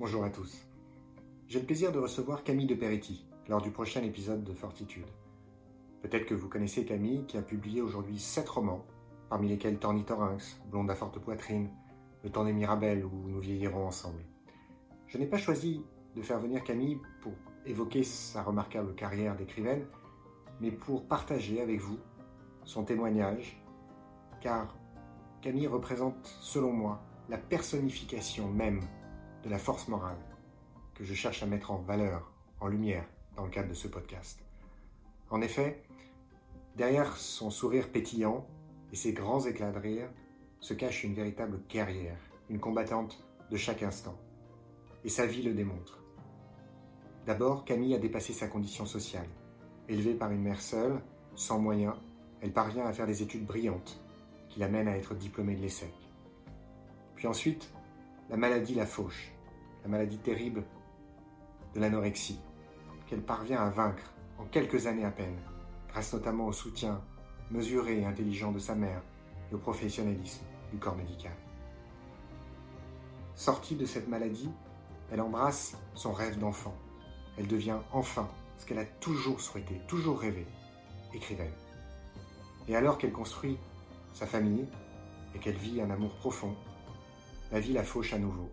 Bonjour à tous. J'ai le plaisir de recevoir Camille de Peretti lors du prochain épisode de Fortitude. Peut-être que vous connaissez Camille qui a publié aujourd'hui sept romans, parmi lesquels Tornithorinx, Blonde à forte poitrine, Le temps des Mirabelles ou Nous vieillirons ensemble. Je n'ai pas choisi de faire venir Camille pour évoquer sa remarquable carrière d'écrivaine, mais pour partager avec vous son témoignage, car Camille représente, selon moi, la personnification même de la force morale que je cherche à mettre en valeur, en lumière, dans le cadre de ce podcast. En effet, derrière son sourire pétillant et ses grands éclats de rire se cache une véritable guerrière, une combattante de chaque instant. Et sa vie le démontre. D'abord, Camille a dépassé sa condition sociale. Élevée par une mère seule, sans moyens, elle parvient à faire des études brillantes qui l'amènent à être diplômée de l'ESSEC. Puis ensuite, la maladie la fauche, la maladie terrible de l'anorexie, qu'elle parvient à vaincre en quelques années à peine, grâce notamment au soutien mesuré et intelligent de sa mère et au professionnalisme du corps médical. Sortie de cette maladie, elle embrasse son rêve d'enfant. Elle devient enfin ce qu'elle a toujours souhaité, toujours rêvé, écrivaine. Et alors qu'elle construit sa famille et qu'elle vit un amour profond, la vie la fauche à nouveau.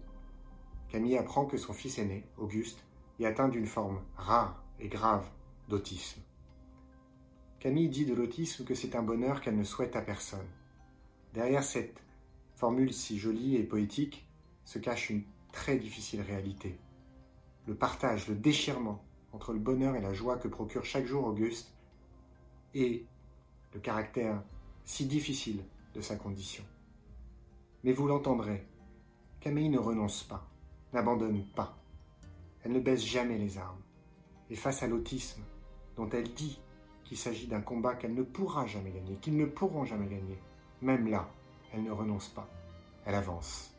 Camille apprend que son fils aîné, Auguste, est atteint d'une forme rare et grave d'autisme. Camille dit de l'autisme que c'est un bonheur qu'elle ne souhaite à personne. Derrière cette formule si jolie et poétique se cache une très difficile réalité. Le partage, le déchirement entre le bonheur et la joie que procure chaque jour Auguste et le caractère si difficile de sa condition. Mais vous l'entendrez, Camille ne renonce pas, n'abandonne pas. Elle ne baisse jamais les armes. Et face à l'autisme, dont elle dit qu'il s'agit d'un combat qu'elle ne pourra jamais gagner, qu'ils ne pourront jamais gagner, même là, elle ne renonce pas. Elle avance.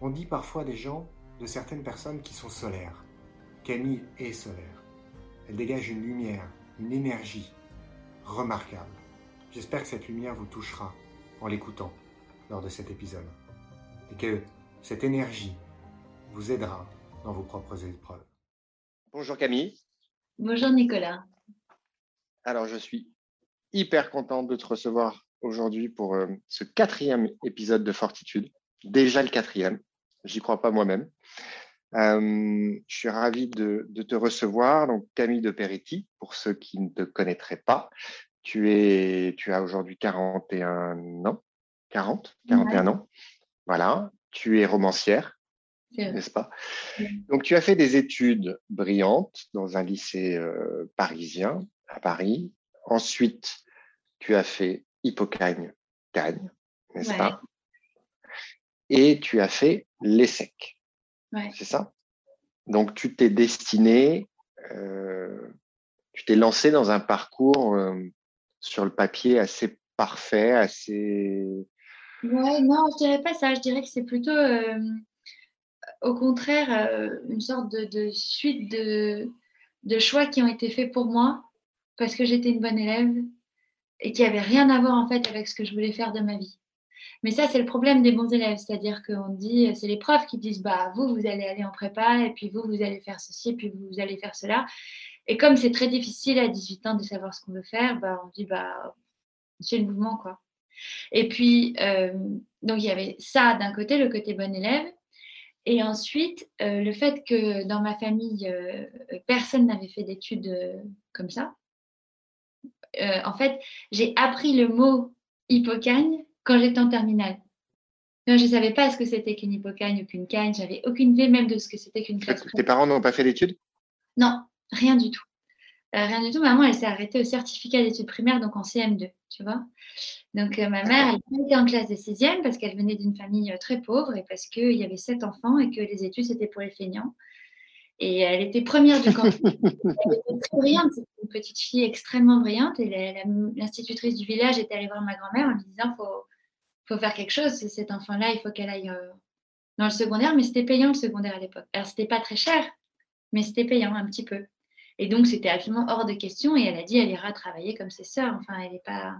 On dit parfois des gens, de certaines personnes qui sont solaires. Camille est solaire. Elle dégage une lumière, une énergie remarquable. J'espère que cette lumière vous touchera en l'écoutant lors de cet épisode et que cette énergie vous aidera dans vos propres épreuves. Bonjour Camille. Bonjour Nicolas. Alors je suis hyper contente de te recevoir aujourd'hui pour euh, ce quatrième épisode de Fortitude. Déjà le quatrième, j'y crois pas moi-même. Euh, je suis ravi de, te recevoir. Donc Camille de Peretti, pour ceux qui ne te connaîtraient pas, tu, es, tu as aujourd'hui 41 ans. 40, 41 ans. Voilà, tu es romancière, n'est-ce pas? Donc, tu as fait des études brillantes dans un lycée euh, parisien, à Paris. Ensuite, tu as fait Hippocagne, Cagne, n'est-ce pas? Et tu as fait l'ESSEC. C'est ça? Donc, tu t'es destiné, euh, tu t'es lancé dans un parcours euh, sur le papier assez parfait, assez Ouais, non, je dirais pas ça. Je dirais que c'est plutôt, au contraire, euh, une sorte de, suite de, choix qui ont été faits pour moi parce que j'étais une bonne élève et qui n'avaient rien à voir en fait avec ce que je voulais faire de ma vie. Mais ça, c'est le problème des bons élèves, c'est-à-dire qu'on dit, c'est les profs qui disent, bah vous, vous allez aller en prépa et puis vous, vous allez faire ceci et puis vous, vous allez faire cela. Et comme c'est très difficile à 18 ans de savoir ce qu'on veut faire, bah on dit, bah c'est le mouvement quoi. Et puis, euh, donc il y avait ça d'un côté, le côté bon élève. Et ensuite, euh, le fait que dans ma famille, euh, personne n'avait fait d'études comme ça. en fait, j'ai appris le mot hippocagne quand j'étais en terminale. je ne savais pas ce que c'était qu'une hippocagne ou qu'une cagne. J'avais aucune idée même de ce que c'était qu'une classe. Tes parents n'ont pas fait d'études? Non, rien du tout. Rien du tout. Maman, elle s'est arrêtée au certificat d'études primaires, donc en CM2, tu vois. Donc, euh, ma mère, elle était en classe de sixième parce qu'elle venait d'une famille euh, très pauvre et parce qu'il y avait sept enfants et que les études, c'était pour les feignants. Et elle était première du canton. elle était très brillante, c'était une petite fille extrêmement brillante. Et l'institutrice du village était allée voir ma grand-mère en lui disant faut, faut faire quelque chose. Cet enfant-là, il faut qu'elle aille euh, dans le secondaire. Mais c'était payant le secondaire à l'époque. Alors, c'était pas très cher, mais c'était payant un petit peu. Et donc, c'était absolument hors de question. Et elle a dit elle ira travailler comme ses sœurs. Enfin, elle n'est pas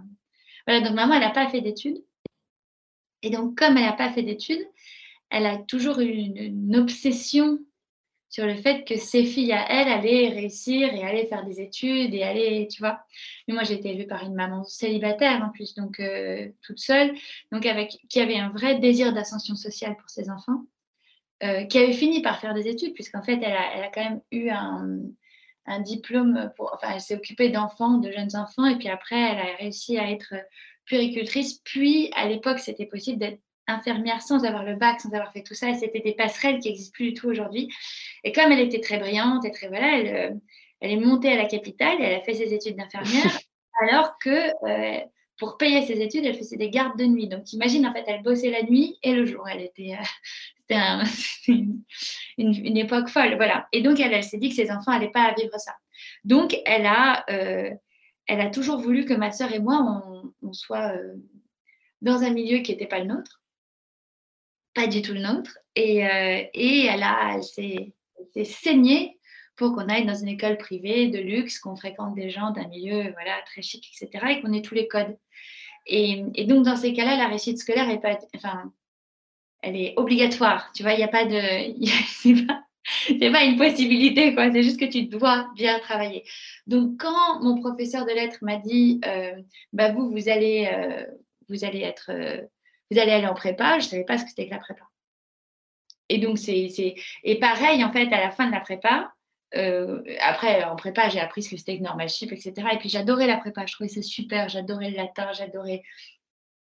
voilà, donc maman, elle n'a pas fait d'études. Et donc, comme elle n'a pas fait d'études, elle a toujours eu une, obsession sur le fait que ses filles à elle allaient réussir et allaient faire des études et aller, tu vois. Mais moi, j'ai été élevée par une maman célibataire en plus, donc euh, toute seule, donc avec qui avait un vrai désir d'ascension sociale pour ses enfants, euh, qui avait fini par faire des études, puisqu'en fait, elle a, elle a, quand même eu un, un diplôme pour, enfin, elle s'est occupée d'enfants, de jeunes enfants, et puis après, elle a réussi à être puricultrice. Puis, à l'époque, c'était possible d'être infirmière sans avoir le bac, sans avoir fait tout ça. Et c'était des passerelles qui n'existent plus du tout aujourd'hui. Et comme elle était très brillante et très voilà, elle, euh, elle est montée à la capitale et elle a fait ses études d'infirmière, alors que euh, pour payer ses études, elle faisait des gardes de nuit. Donc, imagine, en fait, elle bossait la nuit et le jour. Elle était, euh, c'était une, époque folle, voilà. Et donc, elle, s'est dit que ses enfants n'allaient pas vivre ça. Donc, elle a, elle a toujours voulu que ma sœur et moi, on, soit dans un milieu qui n'était pas le nôtre pas du tout le nôtre. Et, euh, et elle, a, elle s'est, saignée pour qu'on aille dans une école privée de luxe, qu'on fréquente des gens d'un milieu voilà, très chic, etc., et qu'on ait tous les codes. Et, donc, dans ces cas-là, la réussite scolaire est pas, elle est obligatoire. Tu vois, il n'y a pas de. c'est pas, pas une possibilité, quoi. C'est juste que tu dois bien travailler. Donc, quand mon professeur de lettres m'a dit, euh, bah vous, vous allez, euh, vous allez être vous allez aller en prépa. Je ne savais pas ce que c'était que la prépa. Et donc, c'est. Et pareil, en fait, à la fin de la prépa, euh, après, en prépa, j'ai appris ce que c'était que normal chip, etc. Et puis, j'adorais la prépa. Je trouvais ça super. J'adorais le latin, j'adorais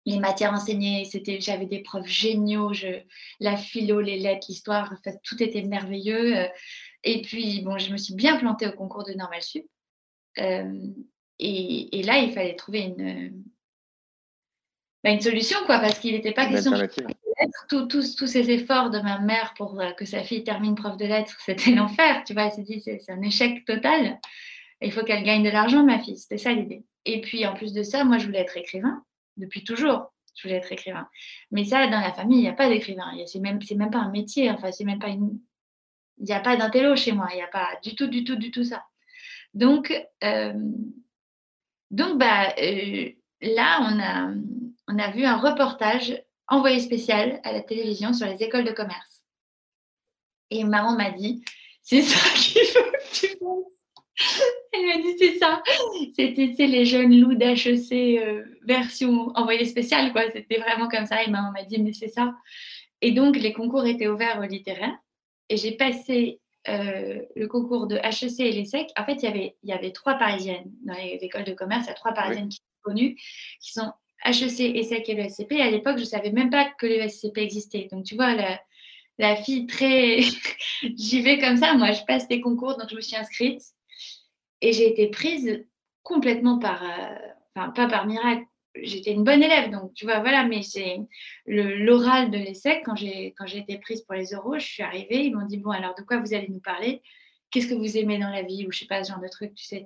les matières enseignées. C'était, j'avais des profs géniaux. Je, la philo, les lettres, l'histoire, tout était merveilleux. Euh, et puis, bon, je me suis bien plantée au concours de normal sup. Euh, et, et, là, il fallait trouver une, bah, une solution, quoi, parce qu'il n'était pas question de tous ces efforts de ma mère pour euh, que sa fille termine prof de lettres, c'était l'enfer, tu vois. Elle s'est dit, c'est un échec total. Il faut qu'elle gagne de l'argent, ma fille. C'était ça l'idée. Et puis, en plus de ça, moi, je voulais être écrivain depuis toujours. Je voulais être écrivain. Mais ça, dans la famille, il n'y a pas d'écrivain. C'est même, même pas un métier. Enfin, c'est même pas une. Il n'y a pas d'intello chez moi. Il n'y a pas du tout, du tout, du tout ça. Donc, euh, donc bah, euh, là, on a on a vu un reportage envoyé spécial à la télévision sur les écoles de commerce. Et maman m'a dit, c'est ça qu'il faut que tu fasses. Elle m'a dit, c'est ça. C'était les jeunes loups d'HEC euh, version envoyée spéciale, quoi. C'était vraiment comme ça. Et maman m'a dit, mais c'est ça. Et donc, les concours étaient ouverts au littéraire. Et j'ai passé euh, le concours de HEC et l'ESSEC. En fait, il y avait, il y avait trois parisiennes dans les écoles de commerce. Il y a trois parisiennes qui sont connues, qui sont HEC, ESSEC et le SCP. à l'époque, je ne savais même pas que le SCP existait. Donc, tu vois, la, fille très. J'y vais comme ça. Moi, je passe des concours, donc je me suis inscrite. Et j'ai été prise complètement par. Euh, enfin, pas par miracle. J'étais une bonne élève, donc tu vois, voilà, mais c'est l'oral de l'ESSEC, quand j'ai été prise pour les euros, je suis arrivée, ils m'ont dit, bon, alors de quoi vous allez nous parler? Qu'est-ce que vous aimez dans la vie? Ou je sais pas, ce genre de truc, tu sais,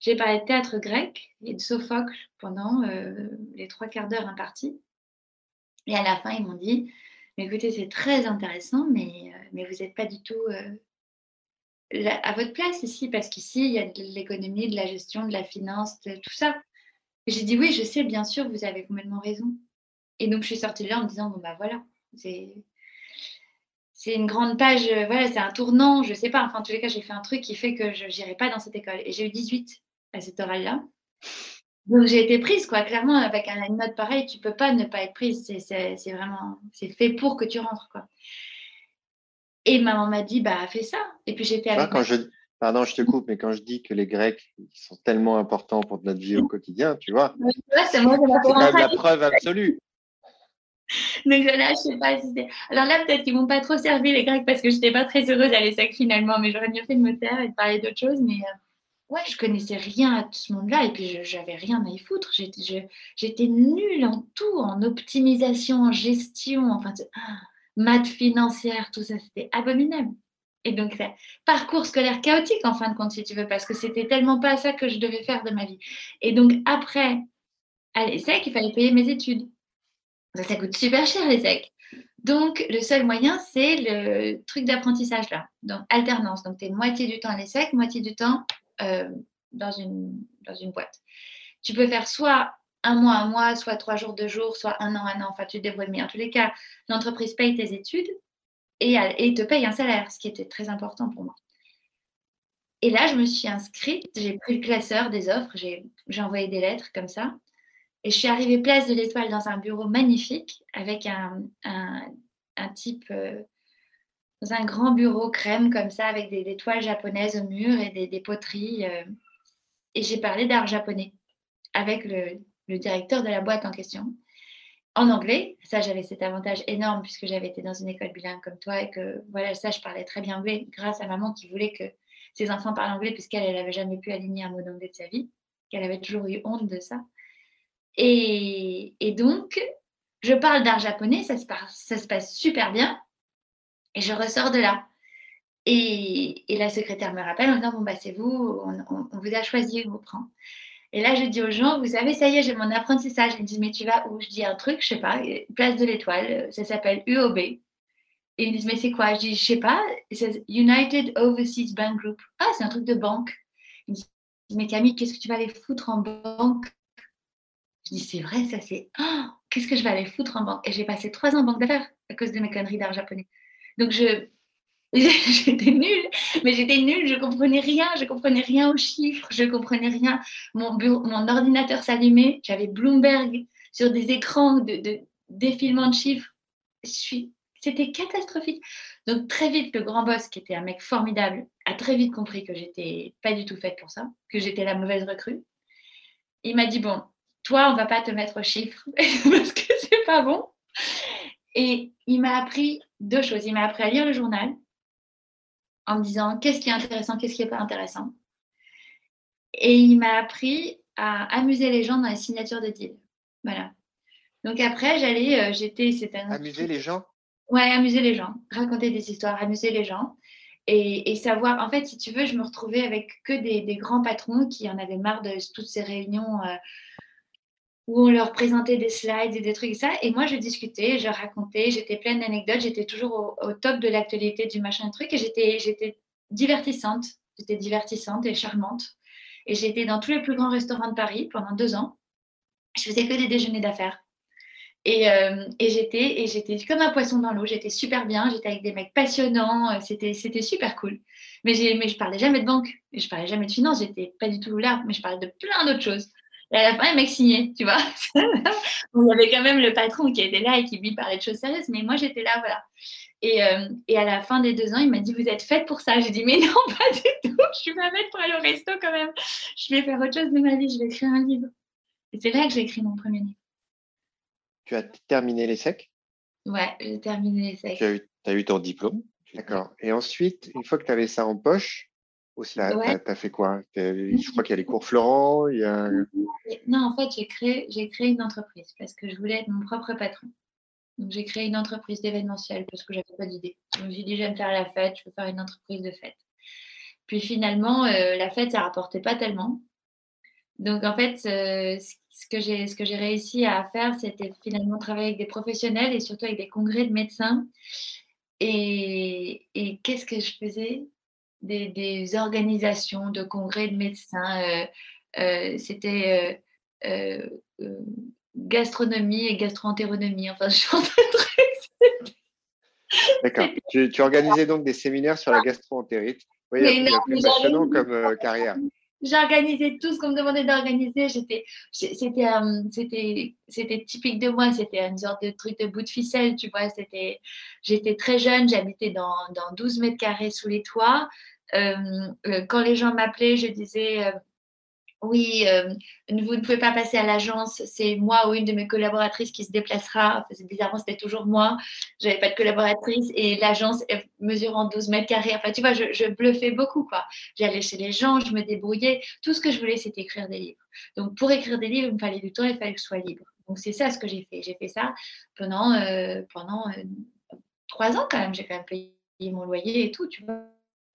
j'ai parlé de théâtre grec et de Sophocle pendant euh, les trois quarts d'heure impartis. Et à la fin, ils m'ont dit écoutez, c'est très intéressant, mais, euh, mais vous n'êtes pas du tout à votre place ici, parce qu'ici, il y a de l'économie, de la gestion, de la finance, de tout ça. j'ai dit oui, je sais, bien sûr, vous avez complètement raison. Et donc, je suis sortie de là en me disant bon, bah voilà, c'est. C'est une grande page, voilà, c'est un tournant, je sais pas. Enfin, en tous les cas, j'ai fait un truc qui fait que je n'irai pas dans cette école. Et j'ai eu 18 à cette oral-là. Donc j'ai été prise, quoi. Clairement, avec une note pareille, tu peux pas ne pas être prise. C'est vraiment, c'est fait pour que tu rentres, quoi. Et maman m'a dit, bah fais ça. Et puis j'étais avec. quand je, pardon, je te coupe, mais quand je dis que les Grecs sont tellement importants pour notre vie au quotidien, tu vois. c'est la preuve absolue. Donc là, je sais pas Alors là, peut-être qu'ils m'ont pas trop servi les Grecs parce que je n'étais pas très heureuse à l'ESSEC finalement, mais j'aurais mieux fait de me taire et de parler d'autre chose. Mais euh, ouais, je connaissais rien à tout ce monde-là et puis j'avais rien à y foutre. J'étais nulle en tout, en optimisation, en gestion, enfin, ah, maths financière, tout ça, c'était abominable. Et donc, parcours scolaire chaotique en fin de compte, si tu veux, parce que c'était tellement pas ça que je devais faire de ma vie. Et donc, après, à l'ESSEC, il fallait payer mes études. Ça, ça coûte super cher, l'ESSEC. Donc, le seul moyen, c'est le truc d'apprentissage là. Donc, alternance. Donc, tu es moitié du temps à l'ESSEC, moitié du temps euh, dans, une, dans une boîte. Tu peux faire soit un mois, un mois, soit trois jours, deux jours, soit un an, un an. Enfin, tu te débrouilles. Mais en tous les cas, l'entreprise paye tes études et, et te paye un salaire, ce qui était très important pour moi. Et là, je me suis inscrite, j'ai pris le classeur des offres, j'ai envoyé des lettres comme ça. Et je suis arrivée place de l'Étoile dans un bureau magnifique avec un, un, type euh, dans un grand bureau crème comme ça avec des, toiles japonaises au mur et des, des poteries. Euh. et j'ai parlé d'art japonais avec le, le, directeur de la boîte en question en anglais. Ça, j'avais cet avantage énorme puisque j'avais été dans une école bilingue comme toi et que voilà, ça, je parlais très bien anglais grâce à maman qui voulait que ses enfants parlent anglais puisqu'elle n'avait jamais pu aligner un mot d'anglais de sa vie, qu'elle avait toujours eu honte de ça. Et, donc, je parle d'art japonais, ça se, passe, super bien, et je ressors de là. Et, la secrétaire me rappelle en disant, bon, bah, c'est vous, on, vous a choisi, on vous prend. Et là, je dis aux gens, vous savez, ça y est, j'ai mon apprentissage. Ils me disent, mais tu vas où? Je dis un truc, je sais pas, place de l'étoile, ça s'appelle UOB. Ils me disent, mais c'est quoi? Je dis, je sais pas, c'est United Overseas Bank Group. Ah, c'est un truc de banque. Ils me disent, mais Camille, qu'est-ce que tu vas aller foutre en banque? Je dis, c'est vrai, ça c'est. Oh, qu'est-ce que je vais aller foutre en banque? Et j'ai passé trois ans en banque d'affaires à cause de mes conneries d'art japonais. Donc je. J'étais nulle, mais j'étais nulle, je comprenais rien, je comprenais rien aux chiffres, je comprenais rien. Mon, mon ordinateur s'allumait, j'avais Bloomberg sur des écrans de, de défilement de chiffres. C'était catastrophique. Donc très vite, le grand boss, qui était un mec formidable, a très vite compris que j'étais pas du tout faite pour ça, que j'étais la mauvaise recrue. Il m'a dit bon, toi, on va pas te mettre aux chiffres parce que c'est pas bon. Et il m'a appris deux choses. Il m'a appris à lire le journal en me disant qu'est-ce qui est intéressant, qu'est-ce qui n'est pas intéressant. Et il m'a appris à amuser les gens dans les signatures de deal. Voilà. Donc après, j'allais, euh, j'étais, c'était Amuser les gens? Ouais, amuser les gens, raconter des histoires, amuser les gens. Et, savoir, en fait, si tu veux, je me retrouvais avec que des, grands patrons qui en avaient marre de toutes ces réunions euh, où on leur présentait des slides et des trucs et ça. Et moi, je discutais, je racontais, j'étais pleine d'anecdotes, j'étais toujours au, top de l'actualité du machin truc et j'étais, j'étais divertissante, j'étais divertissante et charmante. Et j'étais dans tous les plus grands restaurants de Paris pendant deux ans. Je faisais que des déjeuners d'affaires. Et, euh, et j'étais et j'étais comme un poisson dans l'eau. J'étais super bien. J'étais avec des mecs passionnants. C'était c'était super cool. Mais mais je parlais jamais de banque. Je parlais jamais de finance. J'étais pas du tout là. Mais je parlais de plein d'autres choses. Et à la fin, le mec signait, tu vois. Il y avait quand même le patron qui était là et qui lui parlait de choses sérieuses, mais moi j'étais là, voilà. Et, euh, et, à la fin des deux ans, il m'a dit Vous êtes faite pour ça J'ai dit Mais non, pas du tout, je suis pas faite pour aller au resto quand même. Je vais faire autre chose de ma vie, je vais écrire un livre. Et c'est là que j'ai écrit mon premier livre. Tu as terminé les secs? Ouais, j'ai terminé les secs. Tu as eu, as eu ton diplôme D'accord. Et ensuite, une fois que tu avais ça en poche, aussi, tu as, fait quoi? Je crois qu'il y a les cours Florent. Il y a... Non, en fait, j'ai créé, j'ai créé une entreprise parce que je voulais être mon propre patron. Donc, j'ai créé une entreprise d'événementiel parce que j'avais pas d'idée. Je me suis dit, j'aime faire la fête, je veux faire une entreprise de fête. Puis finalement, euh, la fête, ça rapportait pas tellement. Donc, en fait, euh, ce que j'ai ce que j'ai réussi à faire, c'était finalement travailler avec des professionnels et surtout avec des congrès de médecins. Et, et qu'est-ce que je faisais? Des, organisations de congrès de médecins. Euh, euh, c'était euh, gastronomie et gastroentéronomie. Enfin, je suis en train de D'accord. Tu, tu, organisais donc des séminaires sur la gastroentérite. Oui, plus passionnant comme carrière. J'organisais tout ce qu'on me demandait d'organiser. J'étais, c'était, c'était, c'était typique de moi. C'était une sorte de truc de bout de ficelle, tu vois. C'était, j'étais très jeune. J'habitais dans, dans 12 mètres carrés sous les toits. Euh, euh, quand les gens m'appelaient, je disais euh, oui, vous ne pouvez pas passer à l'agence, c'est moi ou une de mes collaboratrices qui se déplacera. Bizarrement, c'était toujours moi. Je n'avais pas de collaboratrice et l'agence mesurant 12 mètres carrés. Enfin, tu vois, je, bluffais beaucoup. J'allais chez les gens, je me débrouillais. Tout ce que je voulais, c'était écrire des livres. Donc, pour écrire des livres, il me fallait du temps, il fallait que je sois libre. Donc, c'est ça ce que j'ai fait. J'ai fait ça pendant, pendant trois ans quand même. J'ai quand même payé mon loyer et tout, tu vois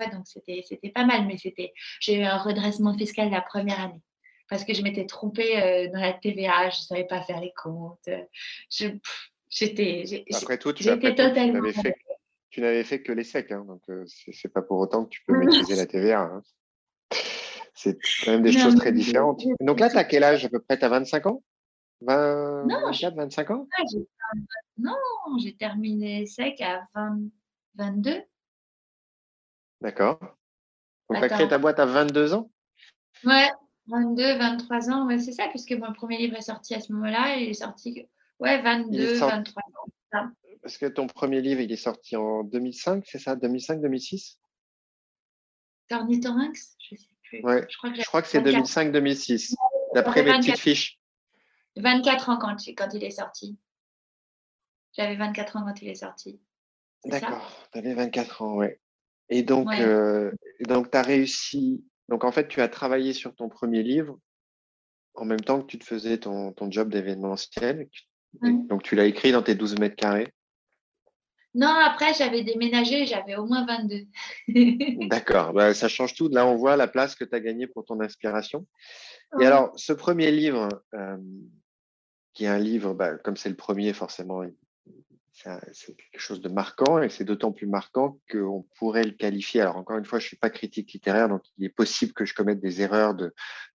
donc c'était, c'était pas mal, mais c'était, j'ai eu un redressement fiscal la première année parce que je m'étais trompée euh, dans la TVA, je ne savais pas faire les comptes. Je, j'étais, Après tout, tu, totalement... tu, n'avais fait, que les secs, hein, donc euh, ce c'est, pas pour autant que tu peux maîtriser la TVA. Hein. C'est quand même des choses très différentes. Donc là, tu as quel âge à peu près? Tu as 25 ans 24, 25 ans? Ah, Non, j'ai terminé sec à 22. D'accord. Donc, tu as créé ta boîte à 22 ans? Ouais, 22, 23 ans, ouais, c'est ça, puisque mon premier livre est sorti à ce moment-là, il est sorti, ouais, 22, 23 ans. Parce que ton premier livre, il est sorti en 2005, c'est ça? 2005, 2006 Tornitorinx Je sais plus. Ouais, je crois que, je crois que c'est 2005-2006, d'après mes petites fiches. 24 ans quand, quand il est sorti. J'avais 24 ans quand il est sorti. D'accord, tu avais 24 ans, ouais. Et donc, euh, donc tu as réussi. Donc, en fait, tu as travaillé sur ton premier livre en même temps que tu te faisais ton, ton job d'événementiel. Donc, tu l'as écrit dans tes 12 mètres carrés. Non, après, j'avais déménagé, j'avais au moins 22. D'accord, bah, ça change tout. Là, on voit la place que tu as gagnée pour ton inspiration. Et alors, ce premier livre, euh, qui est un livre, bah, comme c'est le premier, forcément, c'est quelque chose de marquant et c'est d'autant plus marquant qu'on pourrait le qualifier. Alors encore une fois, je suis pas critique littéraire, donc il est possible que je commette des erreurs de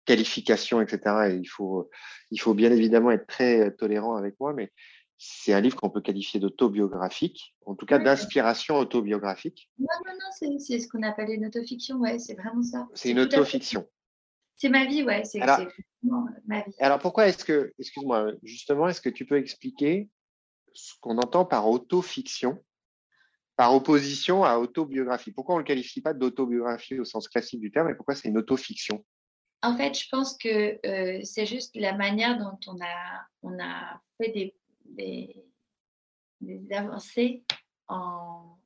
qualification, etc. Et il faut, il faut bien évidemment être très tolérant avec moi, mais c'est un livre qu'on peut qualifier d'autobiographique, en tout cas d'inspiration autobiographique. Non, non, non, c'est ce qu'on appelle une autofiction, ouais, c'est vraiment ça. C'est une autofiction. C'est ma vie, ouais, c'est ma vie. Alors pourquoi est-ce que, excuse-moi, justement, est-ce que tu peux expliquer ce qu'on entend par autofiction, par opposition à autobiographie. Pourquoi on ne le qualifie pas d'autobiographie au sens classique du terme et pourquoi c'est une autofiction? En fait, je pense que euh, c'est juste la manière dont on a, on a fait des, des, avancées en,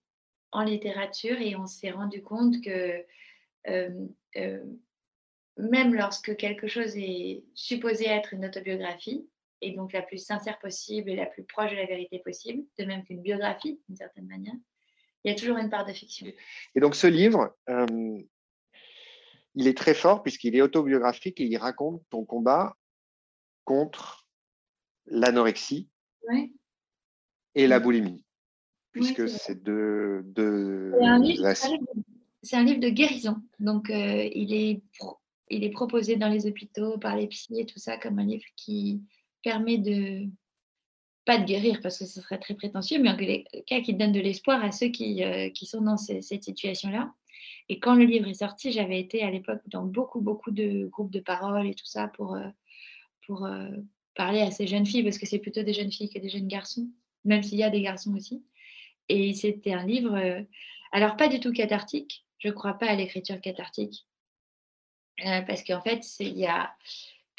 en, littérature et on s'est rendu compte que euh, euh, même lorsque quelque chose est supposé être une autobiographie, et donc la plus sincère possible et la plus proche de la vérité possible, de même qu'une biographie, d'une certaine manière. Il y a toujours une part de fiction. Et donc ce livre, euh, il est très fort puisqu'il est autobiographique et il raconte ton combat contre l'anorexie et la boulimie, puisque c'est deux, deux c'est un, livre de guérison. Donc euh, il, est, il est proposé dans les hôpitaux par les psys et tout ça comme un livre qui, permet de, pas de guérir parce que ce serait très prétentieux, mais en cas qui donne de l'espoir à ceux qui, euh, qui sont dans cette situation-là. Et quand le livre est sorti, j'avais été à l'époque dans beaucoup, beaucoup de groupes de parole et tout ça pour, euh, pour euh, parler à ces jeunes filles, parce que c'est plutôt des jeunes filles que des jeunes garçons, même s'il y a des garçons aussi. Et c'était un livre, alors pas du tout cathartique, je ne crois pas à l'écriture cathartique, parce qu'en fait, il y a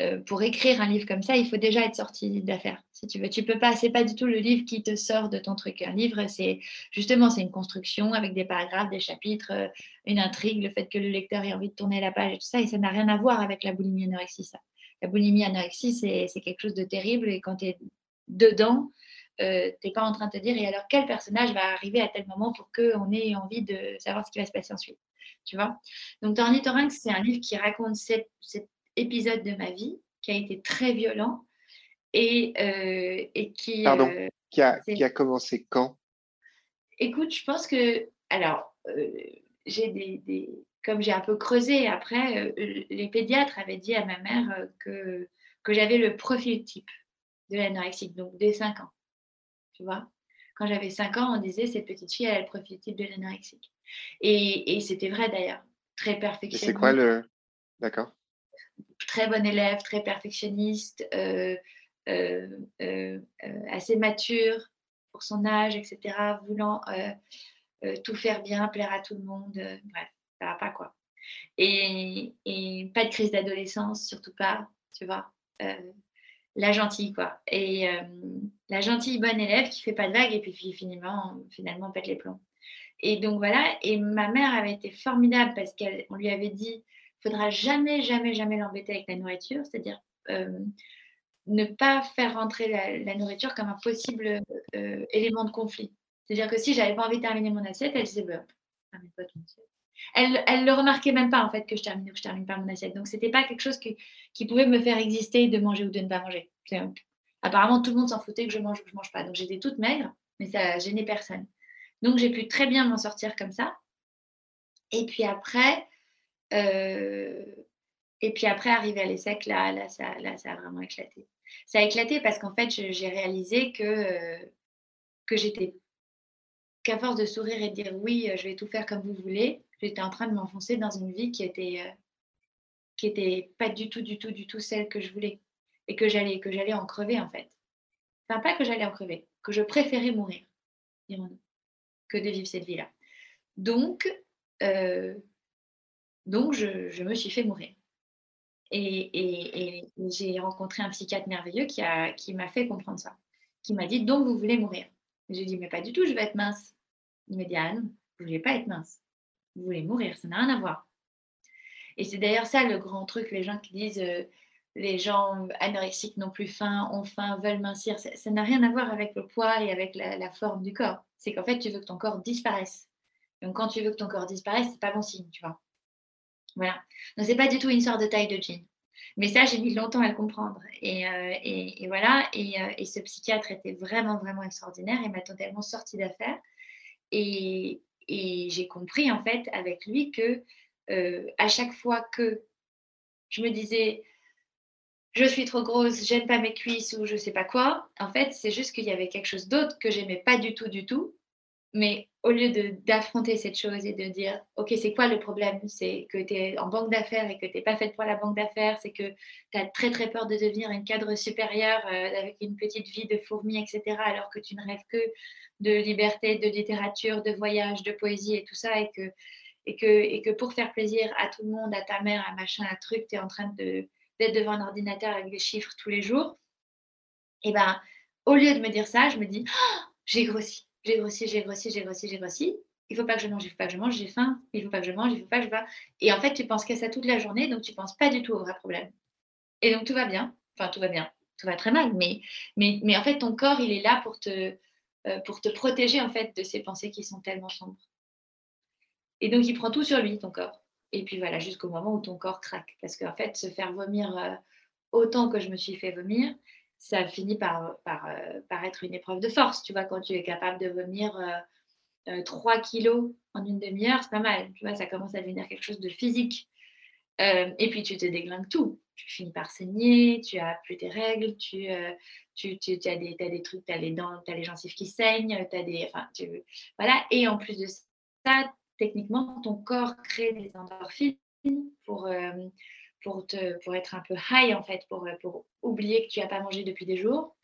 euh, pour écrire un livre comme ça, il faut déjà être sorti d'affaires, si tu veux. Tu peux pas, c'est pas du tout le livre qui te sort de ton truc. Un livre, c'est justement, c'est une construction avec des paragraphes, des chapitres, euh, une intrigue, le fait que le lecteur ait envie de tourner la page et tout ça, et ça n'a rien à voir avec la boulimie anorexie. La boulimie anorexie, c'est quelque chose de terrible, et quand tu es dedans, euh, tu n'es pas en train de te dire, et alors quel personnage va arriver à tel moment pour qu'on ait envie de savoir ce qui va se passer ensuite. Tu vois? Donc, Tornitorinx, c'est un livre qui raconte cette épisode de ma vie qui a été très violent et, euh, et qui. Pardon, euh, qui, a, qui, a, commencé quand? Écoute, je pense que. Alors, euh, j'ai des, des, Comme j'ai un peu creusé après, les pédiatres avaient dit à ma mère que, que j'avais le profil type de l'anorexique, donc dès 5 ans. Tu vois? Quand j'avais 5 ans, on disait cette petite fille, elle a le profil type de l'anorexique. Et, et c'était vrai d'ailleurs, très perfectionniste. C'est quoi le. D'accord très bon élève, très perfectionniste, euh, euh, euh, assez mature pour son âge, etc., voulant tout faire bien, plaire à tout le monde. bref, ça va pas quoi. Et, pas de crise d'adolescence, surtout pas, tu vois. la gentille, quoi. Et la gentille bonne élève qui fait pas de vagues et puis finalement, finalement pète les plombs. Et donc voilà, et ma mère avait été formidable parce qu'on lui avait dit faudra jamais, jamais, jamais l'embêter avec la nourriture, c'est-à-dire euh, ne pas faire rentrer la, nourriture comme un possible euh, élément de conflit. C'est-à-dire que si j'avais pas envie de terminer mon assiette, elle disait bah, elle le remarquait même pas en fait que je termine ou que je termine pas mon assiette. Donc c'était pas quelque chose qui pouvait me faire exister de manger ou de ne pas manger. Apparemment tout le monde s'en foutait que je mange ou que je mange pas. Donc j'étais toute maigre, mais ça gênait personne. Donc j'ai pu très bien m'en sortir comme ça. Et puis après, et puis après, arriver à l'ESSEC, là, là, ça, là, ça a vraiment éclaté. Ça a éclaté parce qu'en fait, j'ai réalisé que, que j'étais qu'à force de sourire et de dire oui, je vais tout faire comme vous voulez, j'étais en train de m'enfoncer dans une vie qui était qui était pas du tout, du tout, du tout celle que je voulais et que j'allais que j'allais en crever en fait. Enfin, pas que j'allais en crever, que je préférais mourir, dirons-nous, que de vivre cette vie-là. Donc, euh, donc je, me suis fait mourir. Et, j'ai rencontré un psychiatre merveilleux qui, m'a fait comprendre ça, qui m'a dit donc vous voulez mourir. J'ai dit mais pas du tout, je vais être mince. Il m'a dit ah non, vous ne voulez pas être mince, vous voulez mourir, ça n'a rien à voir. Et c'est d'ailleurs ça le grand truc, les gens qui disent euh, les gens anorexiques n'ont plus faim, ont faim, veulent mincir. Ça n'a rien à voir avec le poids et avec la, forme du corps. C'est qu'en fait, tu veux que ton corps disparaisse. Donc, quand tu veux que ton corps disparaisse, c'est pas bon signe, tu vois. Voilà. Donc, c'est pas du tout une sorte de taille de jean. Mais ça, j'ai mis longtemps à le comprendre. Et, euh, et, voilà. Euh, et, ce psychiatre était vraiment, vraiment extraordinaire. Il m'a totalement sorti d'affaire. Et, j'ai compris, en fait, avec lui que euh, à chaque fois que je me disais, je suis trop grosse, j'aime pas mes cuisses ou je sais pas quoi. En fait, c'est juste qu'il y avait quelque chose d'autre que j'aimais pas du tout, du tout. Mais au lieu d'affronter cette chose et de dire, OK, c'est quoi le problème? C'est que tu es en banque d'affaires et que tu n'es pas faite pour la banque d'affaires, c'est que tu as très très peur de devenir une cadre supérieure euh, avec une petite vie de fourmi, etc., alors que tu ne rêves que de liberté, de littérature, de voyage, de poésie et tout ça, et que, pour faire plaisir à tout le monde, à ta mère, à machin, à truc, tu es en train d'être devant un ordinateur avec des chiffres tous les jours, et eh ben au lieu de me dire ça, je me dis oh, j'ai grossi, j'ai grossi, j'ai grossi, j'ai grossi, j'ai grossi. Il faut pas que je mange, il faut pas que je mange, j'ai faim, il faut pas que je mange, il faut pas que je va. Et en fait, tu penses qu'à ça toute la journée, donc tu penses pas du tout au vrai problème. Et donc tout va bien, enfin tout va bien, tout va très mal, mais, mais, mais en fait ton corps il est là pour te, euh, pour te protéger en fait de ces pensées qui sont tellement sombres. Et donc il prend tout sur lui, ton corps. Et puis voilà, jusqu'au moment où ton corps craque. Parce qu'en fait, se faire vomir euh, autant que je me suis fait vomir, ça finit par, par, euh, par, être une épreuve de force. Tu vois, quand tu es capable de vomir 3 euh, kilos en une demi-heure, c'est pas mal. Tu vois, ça commence à devenir quelque chose de physique. et puis tu te déglingues tout. Tu finis par saigner, tu as plus tes règles, tu, tu, tu, as, des, as des trucs, tu as les dents, tu as les gencives qui saignent, des. Enfin, voilà. Et en plus de ça, techniquement, ton corps crée des endorphines pour, euh, pour, être un peu high, en fait, pour, pour oublier que tu n'as pas mangé depuis des jours.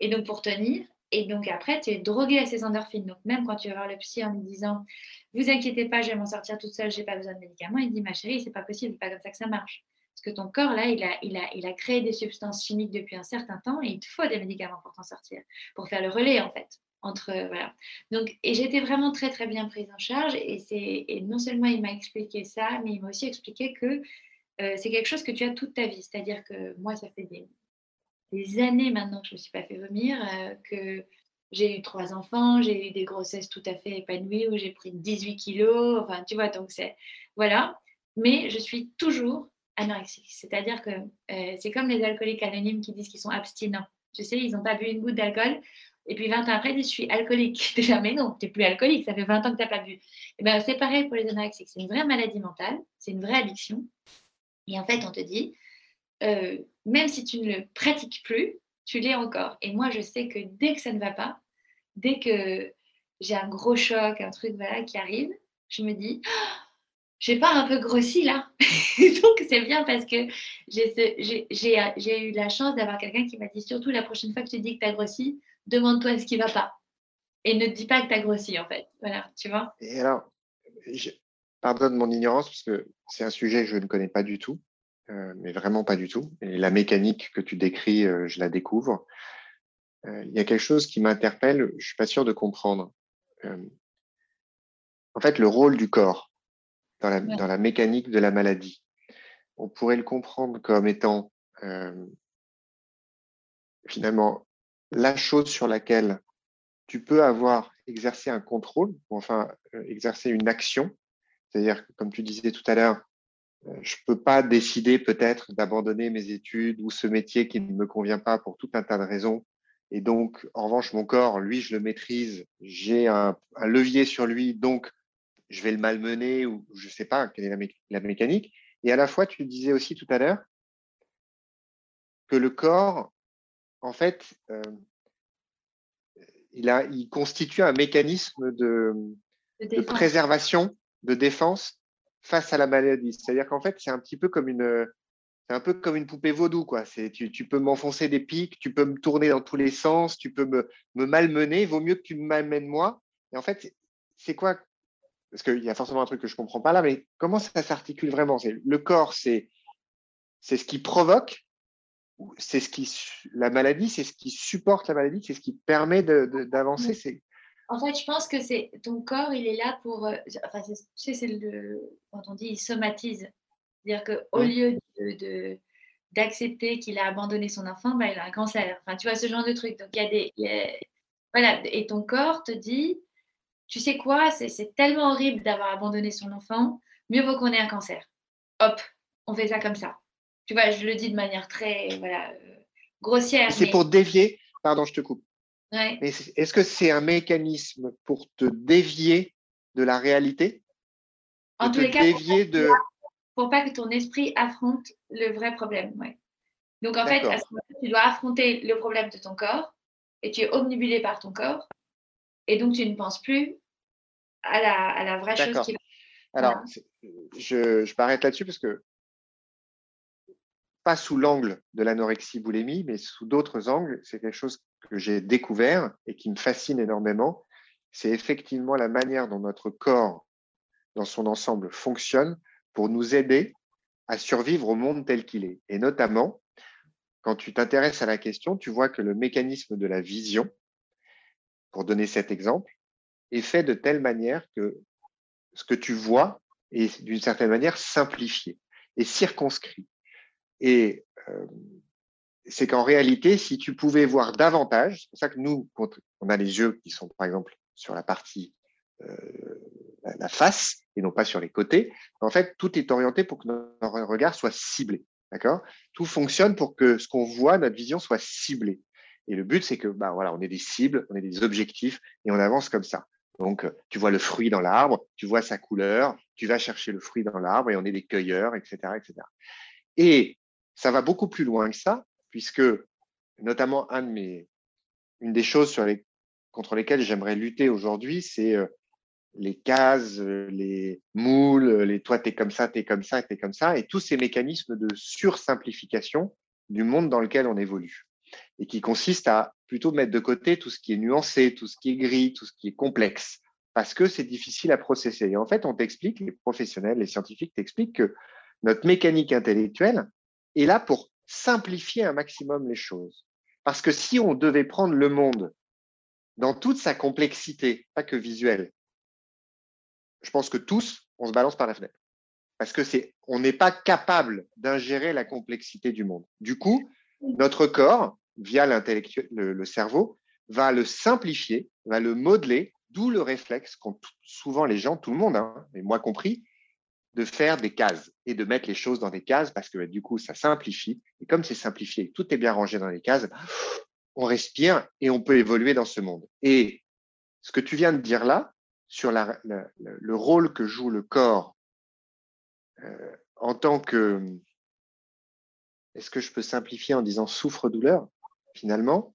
Et donc, pour tenir. Et donc, après, tu es drogué à ces endorphines. Donc, même quand tu vas voir le psy en lui disant Vous inquiétez pas, je vais m'en sortir toute seule, je n'ai pas besoin de médicaments, il dit Ma chérie, c'est pas possible, pas comme ça que ça marche. Parce que ton corps, là, il a, il, a, il a créé des substances chimiques depuis un certain temps et il te faut des médicaments pour t'en sortir, pour faire le relais, en fait entre voilà. Donc et j'étais vraiment très très bien prise en charge et et non seulement il m'a expliqué ça, mais il m'a aussi expliqué que euh, c'est quelque chose que tu as toute ta vie. C'est-à-dire que moi ça fait des, années maintenant que je me suis pas fait vomir, euh, que j'ai eu trois enfants, j'ai eu des grossesses tout à fait épanouies où j'ai pris 18 kilos. Enfin tu vois donc c'est voilà. Mais je suis toujours anorexique. C'est-à-dire que euh, c'est comme les alcooliques anonymes qui disent qu'ils sont abstinents. Tu sais, ils n'ont pas bu une goutte d'alcool. Et puis 20 ans après, je suis alcoolique. Déjà, mais non, tu n'es plus alcoolique, ça fait 20 ans que tu n'as pas bu. Et eh ben, c'est pareil pour les anorexiques, c'est une vraie maladie mentale, c'est une vraie addiction. Et en fait, on te dit, euh, même si tu ne le pratiques plus, tu l'es encore. Et moi, je sais que dès que ça ne va pas, dès que j'ai un gros choc, un truc voilà, qui arrive, je me dis, oh, j'ai pas un peu grossi là Donc c'est bien parce que j'ai eu la chance d'avoir quelqu'un qui m'a dit surtout la prochaine fois que tu dis que tu as grossi, demande-toi ce qui va pas. Et ne te dis pas que tu as grossi, en fait. Voilà, tu vois. Et alors, pardonne mon ignorance, parce que c'est un sujet que je ne connais pas du tout, euh, mais vraiment pas du tout. Et la mécanique que tu décris, euh, je la découvre. Euh, il y a quelque chose qui m'interpelle, je suis pas sûr de comprendre. en fait, le rôle du corps dans la, dans la, mécanique de la maladie, on pourrait le comprendre comme étant finalement la chose sur laquelle tu peux avoir exercé un contrôle, ou enfin exercer une action. C'est-à-dire, comme tu disais tout à l'heure, euh, je ne peux pas décider peut-être d'abandonner mes études ou ce métier qui ne me convient pas pour tout un tas de raisons. Et donc, en revanche, mon corps, lui, je le maîtrise, j'ai un, levier sur lui, donc je vais le malmener ou je ne sais pas quelle est la, mécanique. Et à la fois, tu disais aussi tout à l'heure que le corps en fait, euh, il, a, il constitue un mécanisme de, de, préservation, de défense face à la maladie. C'est-à-dire qu'en fait, c'est un petit peu comme une, c'est un peu comme une poupée vaudou, quoi. C'est, tu, tu, peux m'enfoncer des pics, tu peux me tourner dans tous les sens, tu peux me, me malmener. Il vaut mieux que tu m'amènes moi. Et en fait, c'est quoi? Parce qu'il y a forcément un truc que je comprends pas là, mais comment ça s'articule vraiment? C'est le corps, c'est c'est ce qui provoque, c'est ce qui la maladie, c'est ce qui supporte la maladie, c'est ce qui permet d'avancer. C'est en fait, je pense que c'est ton corps, il est là pour. Euh, enfin, tu sais, c'est le quand on dit il somatise, c'est-à-dire que au lieu de, d'accepter qu'il a abandonné son enfant, bah, il a un cancer. Enfin, tu vois ce genre de truc. Donc il y a des, voilà, et ton corps te dit, tu sais quoi, c'est tellement horrible d'avoir abandonné son enfant, mieux vaut qu'on ait un cancer. Hop, on fait ça comme ça. Tu vois, je le dis de manière très voilà, euh, grossière. C'est pour dévier, pardon, je te coupe. Est-ce que c'est un mécanisme pour te dévier de la réalité? En tous les cas, dévier pour, de... pour pas que ton esprit affronte le vrai problème. Ouais. Donc en fait, à ce moment tu dois affronter le problème de ton corps et tu es omnibulé par ton corps et donc tu ne penses plus à la, à la vraie chose qui Alors, je, je m'arrête là-dessus parce que pas sous l'angle de l'anorexie boulémie, mais sous d'autres angles. C'est quelque chose que j'ai découvert et qui me fascine énormément. C'est effectivement la manière dont notre corps, dans son ensemble, fonctionne pour nous aider à survivre au monde tel qu'il est. Et notamment, quand tu t'intéresses à la question, tu vois que le mécanisme de la vision, pour donner cet exemple, est fait de telle manière que ce que tu vois est d'une certaine manière simplifié et circonscrit. Et euh, c'est qu'en réalité, si tu pouvais voir davantage, c'est pour ça que nous, on a les yeux qui sont par exemple sur la partie, euh, la face et non pas sur les côtés, en fait, tout est orienté pour que notre regard soit ciblé. D'accord? Tout fonctionne pour que ce qu'on voit, notre vision soit ciblée. Et le but, c'est que, bah voilà, on est des cibles, on est des objectifs et on avance comme ça. Donc, tu vois le fruit dans l'arbre, tu vois sa couleur, tu vas chercher le fruit dans l'arbre et on est des cueilleurs, etc., etc. Et ça va beaucoup plus loin que ça, puisque notamment une des choses contre lesquelles j'aimerais lutter aujourd'hui, c'est euh, les cases, euh, les moules, les toi t'es comme ça, t'es comme ça, t'es comme ça, et tous ces mécanismes de sursimplification du monde dans lequel on évolue, et qui consistent à plutôt mettre de côté tout ce qui est nuancé, tout ce qui est gris, tout ce qui est complexe, parce que c'est difficile à processer. Et en fait, on t'explique, les professionnels, les scientifiques t'expliquent que notre mécanique intellectuelle, est là pour simplifier un maximum les choses. Parce que si on devait prendre le monde dans toute sa complexité, pas que visuelle, je pense que tous, on se balance par la fenêtre. Parce que c'est, on n'est pas capable d'ingérer la complexité du monde. Du coup, notre corps, via l'intellectuel, le, cerveau, va le simplifier, va le modeler, d'où le réflexe qu'ont souvent les gens, tout le monde, hein, et moi compris, de faire des cases et de mettre les choses dans des cases parce que du coup, ça simplifie. Et comme c'est simplifié, tout est bien rangé dans les cases, on respire et on peut évoluer dans ce monde. Et ce que tu viens de dire là, sur la, le rôle que joue le corps euh, en tant que... Est-ce que je peux simplifier en disant souffre-douleur Finalement,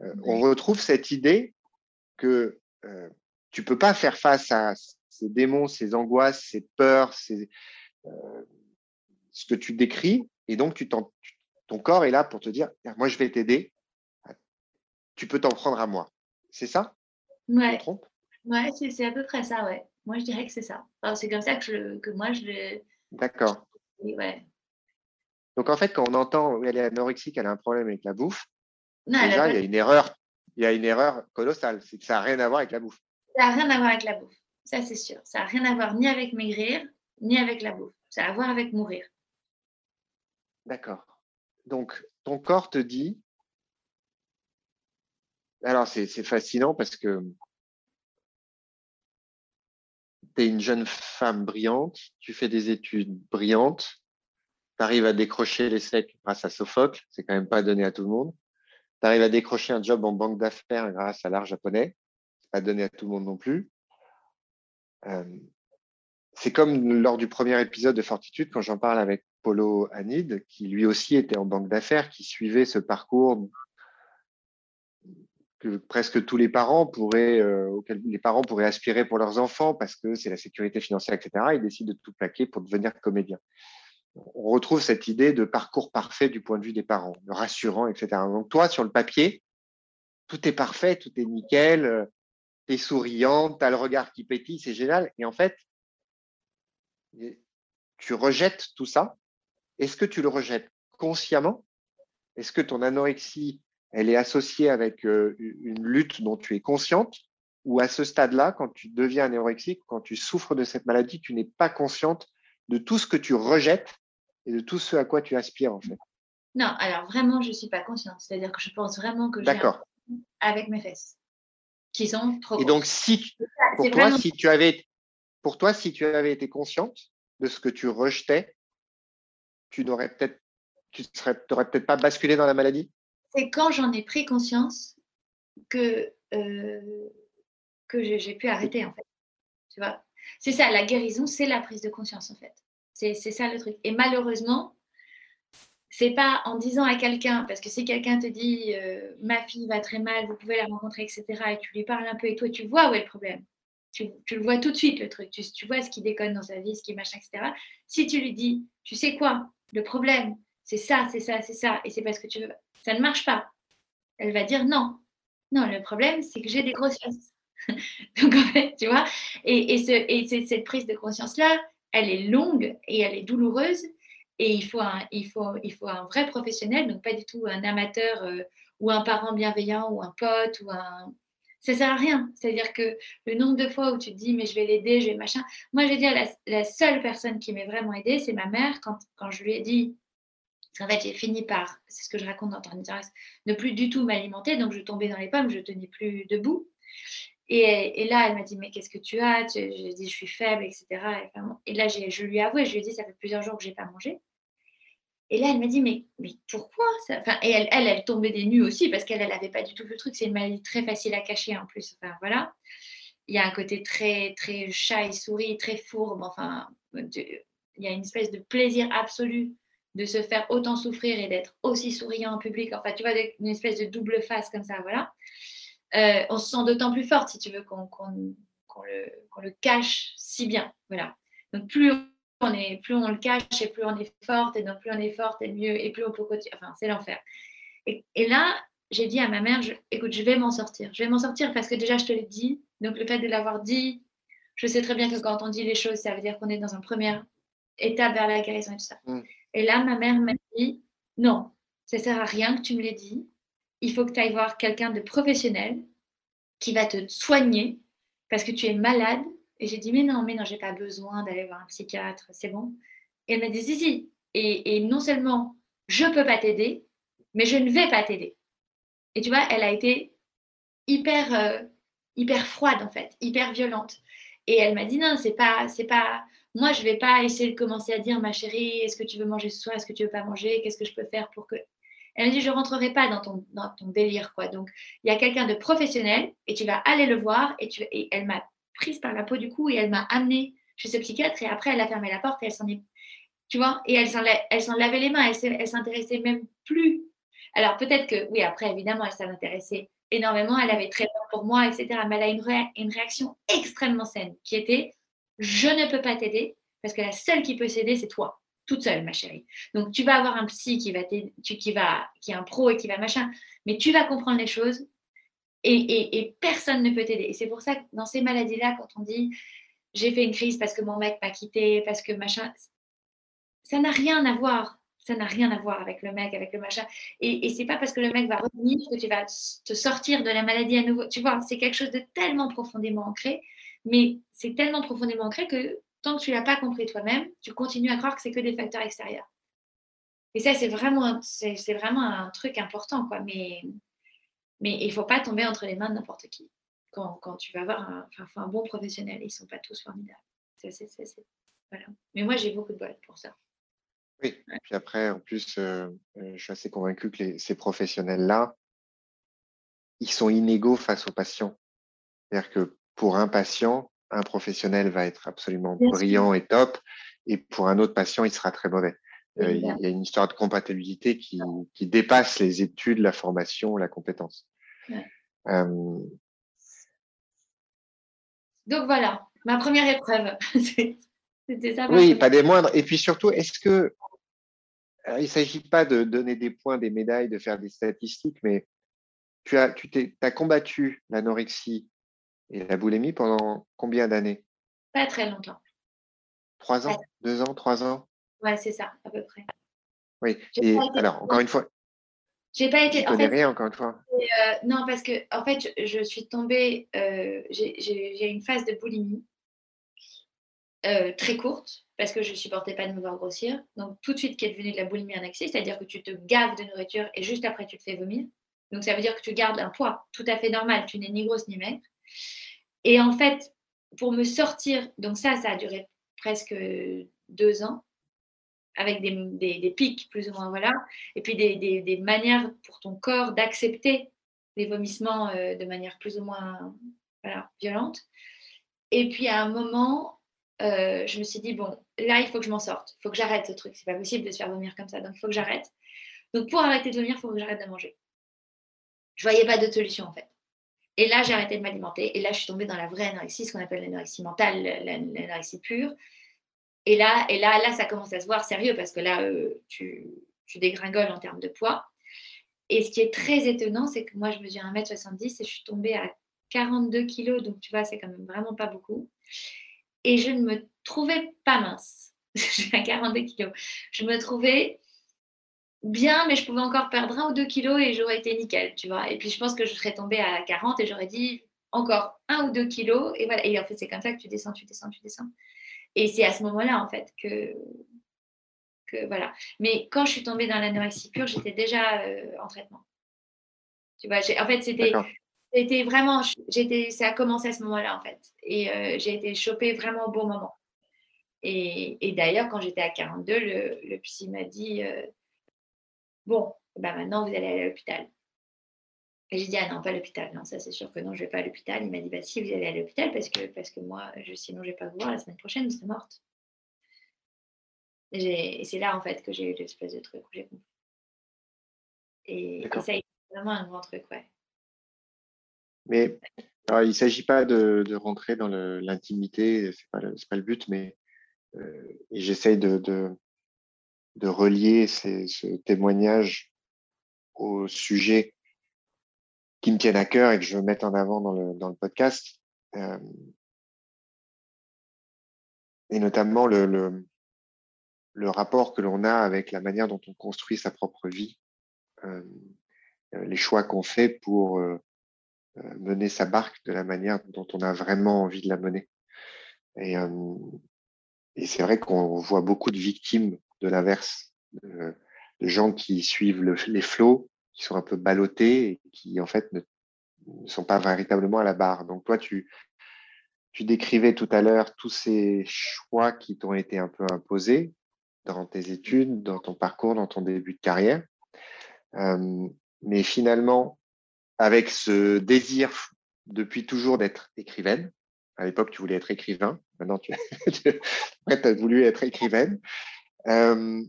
euh, on retrouve cette idée que euh, tu peux pas faire face à ces démons, ces angoisses, ces peurs, euh, ce que tu décris. Et donc, tu ton corps est là pour te dire, moi, je vais t'aider. Tu peux t'en prendre à moi. C'est ça? Ouais. Ouais, c'est à peu près ça, ouais. Moi, je dirais que c'est ça. c'est comme ça que, que moi, je le. D'accord. Ouais. Donc, en fait, quand on entend qu'elle est anorexique, elle a un problème avec la bouffe, déjà, il y a une erreur. Il y a une erreur colossale. C'est que ça n'a rien à voir avec la bouffe. Ça n'a rien à voir avec la bouffe. Ça, c'est sûr. Ça n'a rien à voir ni avec maigrir, ni avec la bouffe. Ça a à voir avec mourir. D'accord. Donc, ton corps te dit. Alors, c'est fascinant parce que tu es une jeune femme brillante, tu fais des études brillantes, tu arrives à décrocher les secs grâce à Sophocle, c'est quand même pas donné à tout le monde. Tu arrives à décrocher un job en banque d'affaires grâce à l'art japonais, c'est pas donné à tout le monde non plus. C'est comme lors du premier épisode de Fortitude, quand j'en parle avec Polo Anid, qui lui aussi était en banque d'affaires, qui suivait ce parcours que presque tous les parents pourraient, euh, les parents pourraient aspirer pour leurs enfants parce que c'est la sécurité financière, etc. Ils décident de tout plaquer pour devenir comédien. On retrouve cette idée de parcours parfait du point de vue des parents, rassurant, etc. Donc toi, sur le papier, tout est parfait, tout est nickel, euh, tu es souriante, tu as le regard qui pétille, c'est génial. Et en fait, tu rejettes tout ça. Est-ce que tu le rejettes consciemment? Est-ce que ton anorexie elle est associée avec euh, une lutte dont tu es consciente? Ou à ce stade-là, quand tu deviens anorexique, quand tu souffres de cette maladie, tu n'es pas consciente de tout ce que tu rejettes et de tout ce à quoi tu aspires en fait? Non, alors vraiment, je ne suis pas consciente. C'est-à-dire que je pense vraiment que j'ai avec mes fesses qui sont trop Et donc, si pour toi, si tu avais, pour toi, si tu avais été consciente de ce que tu rejetais, tu n'aurais peut-être, tu serais, peut-être pas basculé dans la maladie? C'est quand j'en ai pris conscience que, euh, que j'ai pu arrêter, en fait. Tu vois? C'est ça, la guérison, c'est la prise de conscience, en fait. C'est ça le truc. Et malheureusement, c'est pas en disant à quelqu'un, parce que si quelqu'un te dit euh, ma fille va très mal, vous pouvez la rencontrer, etc., et tu lui parles un peu et toi, tu vois où est le problème. Tu, tu le vois tout de suite, le truc. Tu, tu, vois ce qui déconne dans sa vie, ce qui machin, etc. Si tu lui dis, tu sais quoi, le problème, c'est ça, c'est ça, c'est ça, et c'est parce que tu veux. Ça ne marche pas. Elle va dire non. Non, le problème, c'est que j'ai des grosses. Donc, en fait, tu vois, et, et, cette prise de conscience-là, elle est longue et elle est douloureuse. Et il faut un, il faut, il faut un vrai professionnel, donc pas du tout un amateur euh, ou un parent bienveillant ou un pote ou un. Ça sert à rien. C'est-à-dire que le nombre de fois où tu te dis, mais je vais l'aider, je vais machin. Moi, j'ai dit, la, la seule personne qui m'ait vraiment aidée, c'est ma mère. Quand, quand je lui ai dit, en fait, j'ai fini par, c'est ce que je raconte dans ton ne plus du tout m'alimenter. Donc, je tombais dans les pommes, je tenais plus debout. Et, là, elle m'a dit, mais qu'est-ce que tu as? J'ai dit, je suis faible, etc. Et, là, je lui ai avoué, je lui ai dit, ça fait plusieurs jours que je n'ai pas mangé. Et là, elle m'a dit, mais, mais pourquoi enfin, Et elle, elle, elle, tombait des nues aussi parce qu'elle n'avait pas du tout le truc. C'est une maladie très facile à cacher en plus. Enfin, voilà. Il y a un côté très, très chat et souris, très fourbe. Enfin, il y a une espèce de plaisir absolu de se faire autant souffrir et d'être aussi souriant en public. Enfin, tu vois, une espèce de double face comme ça, voilà. Euh, on se sent d'autant plus forte, si tu veux, qu'on le, cache si bien. Voilà. Donc, plus on, est, plus on le cache et plus on est forte, et donc plus on est forte et mieux, et plus on peut continuer. Enfin, c'est l'enfer. Et, là, j'ai dit à ma mère, écoute, je vais m'en sortir. Je vais m'en sortir parce que déjà, je te l'ai dit. Donc, le fait de l'avoir dit, je sais très bien que quand on dit les choses, ça veut dire qu'on est dans une première étape vers la guérison et tout ça. Mm. Et là, ma mère m'a dit, non, ça sert à rien que tu me l'aies dit. Il faut que tu ailles voir quelqu'un de professionnel qui va te soigner parce que tu es malade. Et j'ai dit, mais non, mais non, j'ai pas besoin d'aller voir un psychiatre, c'est bon. Et elle m'a dit, si, si. Et, non seulement je peux pas t'aider, mais je ne vais pas t'aider. Et tu vois, elle a été hyper, euh, hyper froide en fait, hyper violente. Et elle m'a dit, non, c'est pas, c'est pas, moi, je vais pas essayer de commencer à dire, ma chérie, est-ce que tu veux manger ce soir, est-ce que tu veux pas manger, qu'est-ce que je peux faire pour que. Elle m'a dit, je rentrerai pas dans ton, dans ton délire, quoi. Donc, il y a quelqu'un de professionnel et tu vas aller le voir et, tu, et elle m'a prise par la peau du cou et elle m'a amenée chez ce psychiatre et après, elle a fermé la porte et elle s'en est. Tu vois, et elle s'en, elle s'en lavait les mains, elle, s'intéressait même plus. Alors, peut-être que, oui, après, évidemment, elle s'intéressait énormément, elle avait très peur pour moi, etc. Mais elle a une, une réaction extrêmement saine qui était je ne peux pas t'aider parce que la seule qui peut s'aider, c'est toi, toute seule, ma chérie. Donc, tu vas avoir un psy qui va qui va, qui est un pro et qui va machin, mais tu vas comprendre les choses et, personne ne peut t'aider. Et c'est pour ça que dans ces maladies-là, quand on dit j'ai fait une crise parce que mon mec m'a quitté, parce que machin, ça n'a rien à voir. Ça n'a rien à voir avec le mec, avec le machin. Et, et c'est pas parce que le mec va revenir que tu vas te sortir de la maladie à nouveau. Tu vois, c'est quelque chose de tellement profondément ancré mais c'est tellement profondément ancré que tant que tu ne l'as pas compris toi-même, tu continues à croire que c'est que des facteurs extérieurs. Et ça, c'est vraiment, c'est, vraiment un truc important, quoi. Mais, mais il ne faut pas tomber entre les mains de n'importe qui. Quand, quand, tu vas avoir un, un bon professionnel, ils ne sont pas tous formidables. voilà. Mais moi, j'ai beaucoup de bol pour ça. Oui, puis après, en plus, euh, euh, je suis assez convaincu que ces professionnels-là, ils sont inégaux face aux patients. C'est-à-dire que pour un patient, un professionnel va être absolument brillant et top, et pour un autre patient, il sera très mauvais. Euh, il y a une histoire de compatibilité qui, dépasse les études, la formation, la compétence. Donc voilà, ma première épreuve. C'était ça. Oui, pas des moindres. Et puis surtout, est-ce que. il ne s'agit pas de donner des points, des médailles, de faire des statistiques, mais tu as, tu as combattu l'anorexie et la boulimie pendant combien d'années? Pas très longtemps. Trois ans? Deux ans? Trois ans? Ouais, c'est ça, à peu près. Oui, et alors, encore une fois. J'ai pas été. Je connais rien, encore une fois. Euh, non, parce que, en fait, je, suis tombée. Euh, j'ai une phase de boulimie euh, très courte, parce que je supportais pas de me voir grossir. Donc, tout de suite, qui est devenue de la boulimie anorexie, c'est-à-dire que tu te gaves de nourriture et juste après, tu te fais vomir. Donc, ça veut dire que tu gardes un poids tout à fait normal. Tu n'es ni grosse ni maigre. Et en fait, pour me sortir, donc ça, ça a duré presque deux ans, avec des, pics plus ou moins, voilà, et puis des, manières pour ton corps d'accepter les vomissements euh, de manière plus ou moins violente. Et puis à un moment, euh, je me suis dit, bon, là, il faut que je m'en sorte, il faut que j'arrête ce truc, c'est pas possible de se faire vomir comme ça, donc il faut que j'arrête. Donc pour arrêter de vomir, il faut que j'arrête de manger. Je voyais pas d'autre solution en fait. Et là, j'ai arrêté de m'alimenter. Et là, je suis tombée dans la vraie anorexie, ce qu'on appelle l'anorexie mentale, l'anorexie pure. Et là, et là, là, ça commence à se voir sérieux parce que là, euh, tu, dégringoles en termes de poids. Et ce qui est très étonnant, c'est que moi, je mesure 1m70 et je suis tombée à 42 kg. Donc, tu vois, c'est quand même vraiment pas beaucoup. Et je ne me trouvais pas mince. à 42 kg. Je me trouvais bien, mais je pouvais encore perdre un ou deux kilos et j'aurais été nickel, tu vois. Et puis je pense que je serais tombée à 40 et j'aurais dit encore un ou deux kilos. Et voilà. Et en fait, c'est comme ça que tu descends, tu descends, tu descends. Et c'est à ce moment-là, en fait, que, que voilà. Mais quand je suis tombée dans l'anorexie pure, j'étais déjà euh, en traitement. Tu vois, en fait, c'était. C'était vraiment, j'étais, ça a commencé à ce moment-là en fait, et euh, j'ai été chopée vraiment au bon moment. Et, et d'ailleurs, quand j'étais à 42, le, le psy m'a dit, euh, Bon, bah maintenant vous allez aller à l'hôpital. Et j'ai dit, ah non, pas l'hôpital. Non, ça c'est sûr que non, je ne vais pas à l'hôpital. Il m'a dit, bah si, vous allez à l'hôpital parce que, parce que moi, je, sinon je ne vais pas vous voir la semaine prochaine, vous serez morte. Et, c'est là en fait que j'ai eu l'espèce de truc où j'ai compris. Et, ça a été vraiment un grand truc, ouais. Mais alors, il ne s'agit pas de, de, rentrer dans l'intimité, ce n'est pas, pas, le but, mais euh, j'essaye de, de relier ce témoignage au sujet qui me tiennent à cœur et que je veux mettre en avant dans le, dans le podcast. Euh, et notamment le, le, rapport que l'on a avec la manière dont on construit sa propre vie, euh, les choix qu'on fait pour euh, mener sa barque de la manière dont on a vraiment envie de la mener. Et, et c'est vrai qu'on voit beaucoup de victimes de l'inverse, de, gens qui suivent les flots, qui sont un peu ballottés et qui en fait ne, sont pas véritablement à la barre. Donc toi, tu, tu décrivais tout à l'heure tous ces choix qui t'ont été un peu imposés dans tes études, dans ton parcours, dans ton début de carrière. Euh, mais finalement, avec ce désir depuis toujours d'être écrivaine, à l'époque tu voulais être écrivain, maintenant tu, tu as voulu être écrivaine, euh,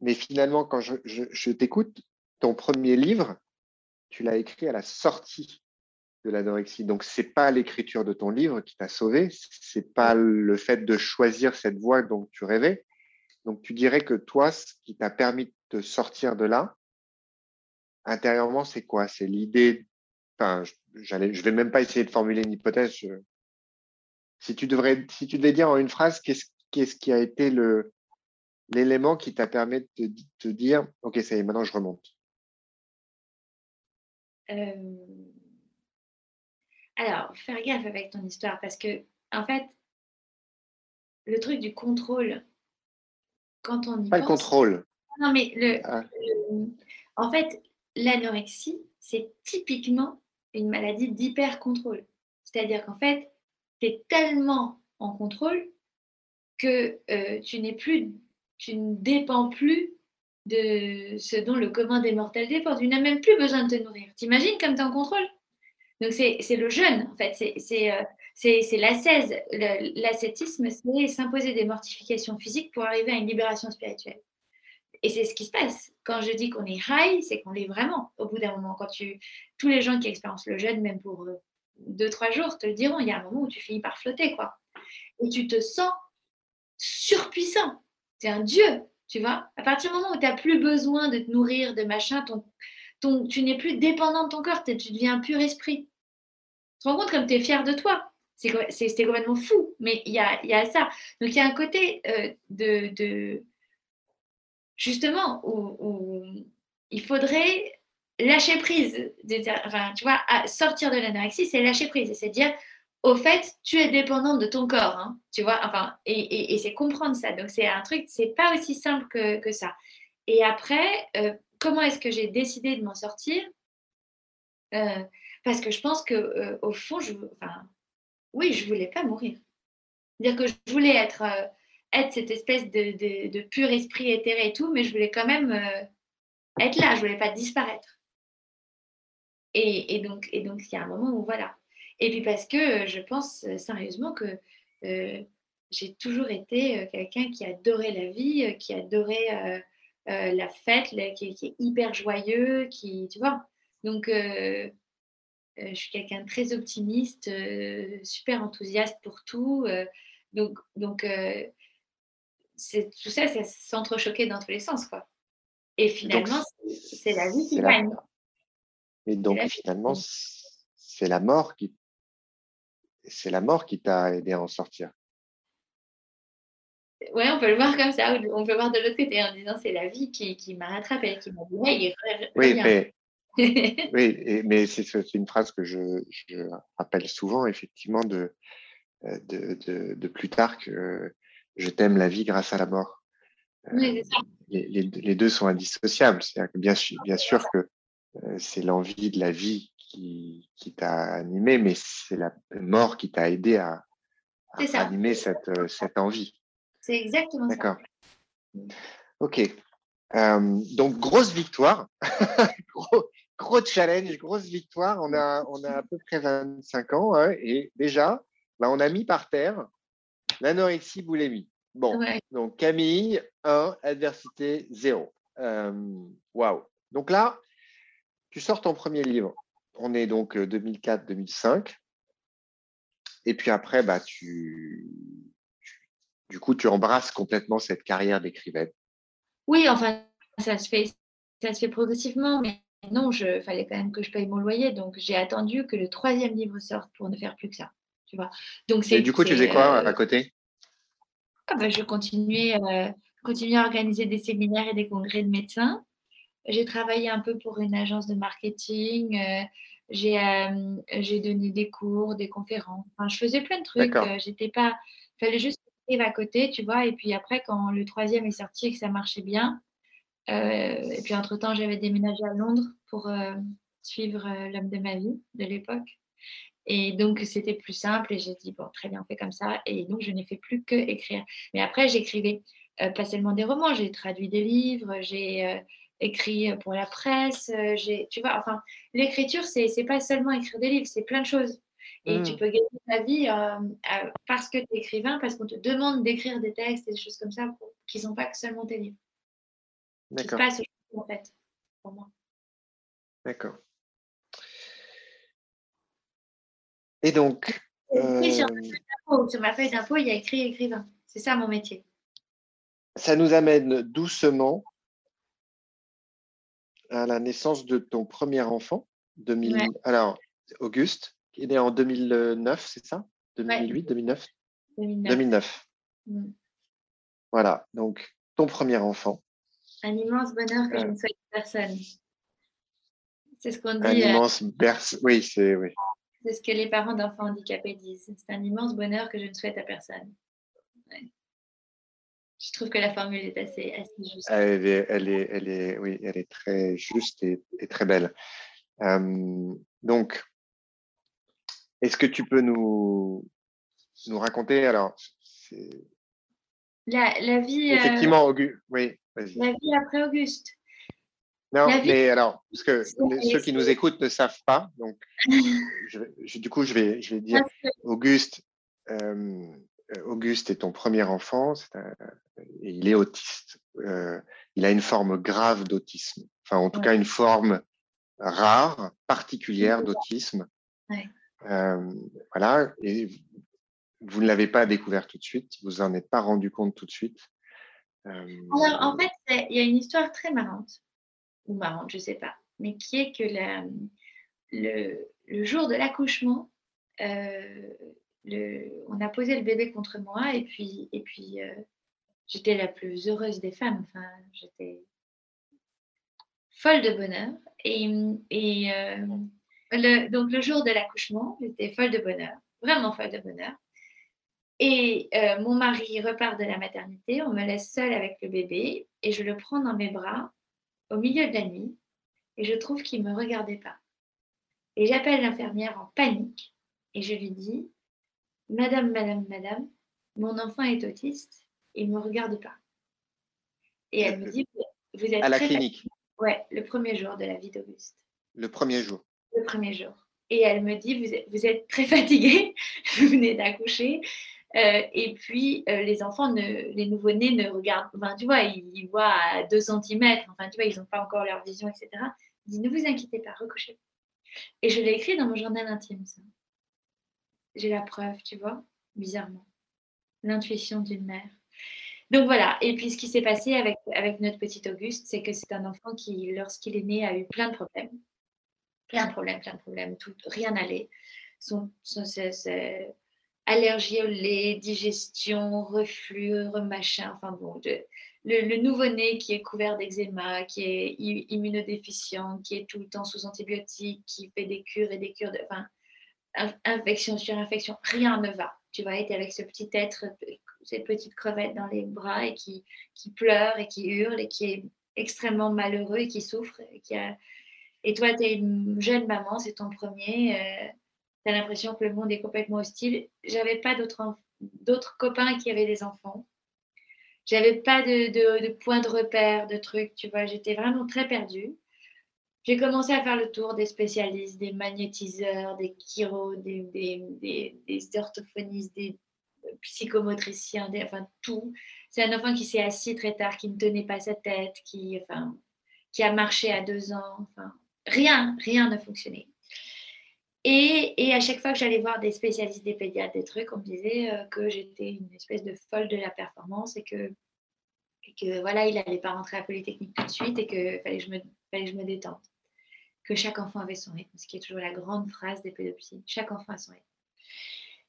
mais finalement, quand je, je, t'écoute, ton premier livre, tu l'as écrit à la sortie de l'anorexie. Donc, c'est pas l'écriture de ton livre qui t'a sauvé, c'est pas le fait de choisir cette voie dont tu rêvais. Donc, tu dirais que toi, ce qui t'a permis de sortir de là, intérieurement, c'est quoi? C'est l'idée. Enfin, j'allais, je vais même pas essayer de formuler une hypothèse. Si tu devrais, si tu devais dire en une phrase, qu'est-ce, qu'est-ce qui a été le, l'élément qui t'a permis de te dire, OK, ça y est, maintenant je remonte euh, Alors, faire gaffe avec ton histoire, parce que, en fait, le truc du contrôle, quand on y Pas le contrôle. Non, mais ah. le, en fait, l'anorexie, c'est typiquement une maladie d'hyper-contrôle. C'est-à-dire qu'en fait, tu es tellement en contrôle que euh, tu n'es plus tu ne dépends plus de ce dont le commun des mortels dépend. Tu n'as même plus besoin de te nourrir. T'imagines comme tu es en contrôle Donc c'est le jeûne, en fait. C'est euh, l'ascèse. L'ascétisme, c'est s'imposer des mortifications physiques pour arriver à une libération spirituelle. Et c'est ce qui se passe. Quand je dis qu'on est high, c'est qu'on l'est vraiment. Au bout d'un moment, quand tu, tous les gens qui expérimentent le jeûne, même pour euh, deux, trois jours, te le diront. Il y a un moment où tu finis par flotter, quoi. Et tu te sens surpuissant. Tu es un dieu, tu vois. À partir du moment où tu n'as plus besoin de te nourrir, de machin, ton, ton, tu n'es plus dépendant de ton corps, tu deviens un pur esprit. Tu te rends compte comme tu es fier de toi. C'était complètement fou, mais il y a, y a, ça. Donc il y a un côté euh, de, de, justement où, il faudrait lâcher prise. Enfin, tu vois, sortir de l'anorexie, c'est lâcher prise. C'est dire, au fait, tu es dépendante de ton corps, hein, tu vois, enfin, et, c'est comprendre ça. Donc, c'est un truc, c'est pas aussi simple que, ça. Et après, euh, comment est-ce que j'ai décidé de m'en sortir? Euh, Parce que je pense que euh, au fond, je, enfin, oui, je voulais pas mourir. Dire que je voulais être, être cette espèce de, de, pur esprit éthéré et tout, mais je voulais quand même être là. Je voulais pas disparaître. Et, et donc, il y a un moment où voilà et puis parce que euh, je pense euh, sérieusement que euh, j'ai toujours été quelqu'un qui adorait la vie, qui adorait la fête, qui, est hyper joyeux, qui, tu vois. Donc, je suis quelqu'un de très optimiste, super enthousiaste pour tout. donc, donc tout ça, ça s'entrechoquait dans tous les sens, quoi. Et finalement, c'est la vie qui gagne. Et donc, finalement, c'est la mort qui c'est la mort qui t'a aidé à en sortir. Oui, on peut le voir comme ça, on peut le voir de l'autre côté en disant c'est la vie qui, qui m'a rattrapé, qui m'a dit Oui, mais, oui, mais c'est une phrase que je, je, rappelle souvent, effectivement, de, euh, de, de, de Plutarque je t'aime la vie grâce à la mort. Euh, oui, ça. Les, les, les, deux sont indissociables. C'est bien, bien sûr que euh, c'est l'envie de la vie qui, qui t'a animé, mais c'est la mort qui t'a aidé à, animer cette, euh, cette envie. C'est exactement ça. D'accord. Ok. Euh, donc, grosse victoire. gros, gros, challenge, grosse victoire. On a, on a à peu près 25 ans hein, et déjà, bah, on a mis par terre l'anorexie boulimie. Bon, donc Camille, 1, adversité 0. Euh, waouh. Donc là, tu sors ton premier livre on est donc 2004-2005. Euh, Et puis après, bah, tu, du coup, tu embrasses complètement cette carrière d'écrivaine. Oui, enfin, ça se fait, ça se fait progressivement, mais non, il fallait quand même que je paye mon loyer, donc j'ai attendu que le troisième livre sorte pour ne faire plus que ça. Tu vois. Donc Et du coup, tu faisais quoi euh, à côté? Ah bah, Je continuais, euh, continuais à organiser des séminaires et des congrès de médecins. J'ai travaillé un peu pour une agence de marketing. Euh, euh, j'ai donné des cours, des conférences. Enfin, je faisais plein de trucs. Euh, j'étais pas. Il fallait juste vivre à côté, tu vois. Et puis après, quand le troisième est sorti et que ça marchait bien, et puis entre-temps, j'avais déménagé à Londres pour suivre l'homme de ma vie de l'époque. Et donc, c'était plus simple. Et j'ai dit, bon, très bien, on fait comme ça. Et donc, je n'ai fait plus que écrire. Mais après, j'écrivais pas seulement des romans, j'ai traduit des livres, j'ai écrit pour la presse. Euh, j'ai, tu vois, enfin, l'écriture, c'est, c'est pas seulement écrire des livres, c'est plein de choses. Et tu mmh. peux gagner ta vie euh, parce que tu es écrivain, parce qu'on te demande d'écrire des textes et des choses comme ça qui ne sont pas que seulement tes livres. D'accord. Qui se en fait, pour moi. D'accord. Et donc. Euh... Sur, ma feuille d'impôt, il y a écrit écrivain. C'est ça mon métier. Ça nous amène doucement à la naissance de ton premier enfant, 2000... alors Auguste, qui est né en 2009, c'est ça? 2008, 2009 2009. Voilà, donc ton premier enfant. Un immense bonheur que je ne souhaite à personne. C'est ce qu'on dit. Un euh, immense berce, oui, c'est oui. C'est ce que les parents d'enfants handicapés disent. C'est un immense bonheur que je ne souhaite à personne. Je trouve que la formule est assez, juste. Elle est, elle est, elle est, oui, elle est très juste et, très belle. Euh, donc, est-ce que tu peux nous, nous raconter alors la, la, vie. Euh, Effectivement, Auguste. Oui, La vie après Auguste. Non, mais alors, parce que ceux qui nous écoutent ne savent pas, donc je, du coup, je vais, je vais dire Auguste. Euh, Auguste est ton premier enfant, et il est autiste. euh, il a une forme grave d'autisme. Enfin, en tout cas, une forme rare, particulière d'autisme. Euh, voilà. Et vous ne l'avez pas découvert tout de suite. Vous en êtes pas rendu compte tout de suite. Alors, en fait, il y a une histoire très marrante, ou marrante, je ne sais pas, mais qui est que le, le, jour de l'accouchement, on a posé le bébé contre moi et puis, et puis euh, j'étais la plus heureuse des femmes. J'étais folle de bonheur. Et, et euh, donc le jour de l'accouchement, j'étais folle de bonheur, vraiment folle de bonheur. Et euh, mon mari repart de la maternité, on me laisse seule avec le bébé et je le prends dans mes bras au milieu de la nuit et je trouve qu'il ne me regardait pas. Et j'appelle l'infirmière en panique et je lui dis Madame, madame, madame, mon enfant est autiste, il ne me regarde pas. Et elle me dit, vous êtes... À la clinique Ouais, le premier jour de la vie d'Auguste. Le premier jour Le premier jour. Et elle me dit, vous êtes, vous êtes très fatigué, vous venez d'accoucher. Euh, et puis, euh, les enfants, ne, les nouveau-nés ne regardent, enfin, tu vois, ils, voient à 2 cm, enfin, tu vois, ils n'ont pas encore leur vision, etc. Il dit, ne vous inquiétez pas, recouchez. Et je l'ai écrit dans mon journal intime, ça j'ai la preuve, tu vois, bizarrement. L'intuition d'une mère. Donc voilà, et puis ce qui s'est passé avec, avec notre petit Auguste, c'est que c'est un enfant qui, lorsqu'il est né, a eu plein de problèmes. Plein de problèmes, plein de problèmes, tout, rien n'allait. Son, son, allergie au lait, digestion, reflux, remachin, enfin bon, le, nouveau-né qui est couvert d'eczéma, qui est immunodéficient, qui est tout le temps sous antibiotiques, qui fait des cures et des cures de... infection sur infection, rien ne va. Tu vas être avec ce petit être, cette petite crevette dans les bras et qui, qui pleure et qui hurle et qui est extrêmement malheureux et qui souffre. Et, qui a... et toi, tu es une jeune maman, c'est ton premier. Euh, tu as l'impression que le monde est complètement hostile. J'avais pas d'autres, copains qui avaient des enfants. J'avais pas de, de, de point de repère, de trucs, tu vois. J'étais vraiment très perdue. J'ai commencé à faire le tour des spécialistes, des magnétiseurs, des chiro, des, des, des, orthophonistes, des psychomotriciens, enfin tout. C'est un enfant qui s'est assis très tard, qui ne tenait pas sa tête, qui, enfin, qui a marché à deux ans. Enfin, rien, rien ne fonctionnait. Et, et, à chaque fois que j'allais voir des spécialistes, des pédiatres, des trucs, on me disait euh, que j'étais une espèce de folle de la performance et que, que voilà, il n'allait pas rentrer à Polytechnique tout de suite et qu'il fallait, que je me, fallait que je me détente que chaque enfant avait son rythme, ce qui est toujours la grande phrase des pédopsies. Chaque enfant a son rythme.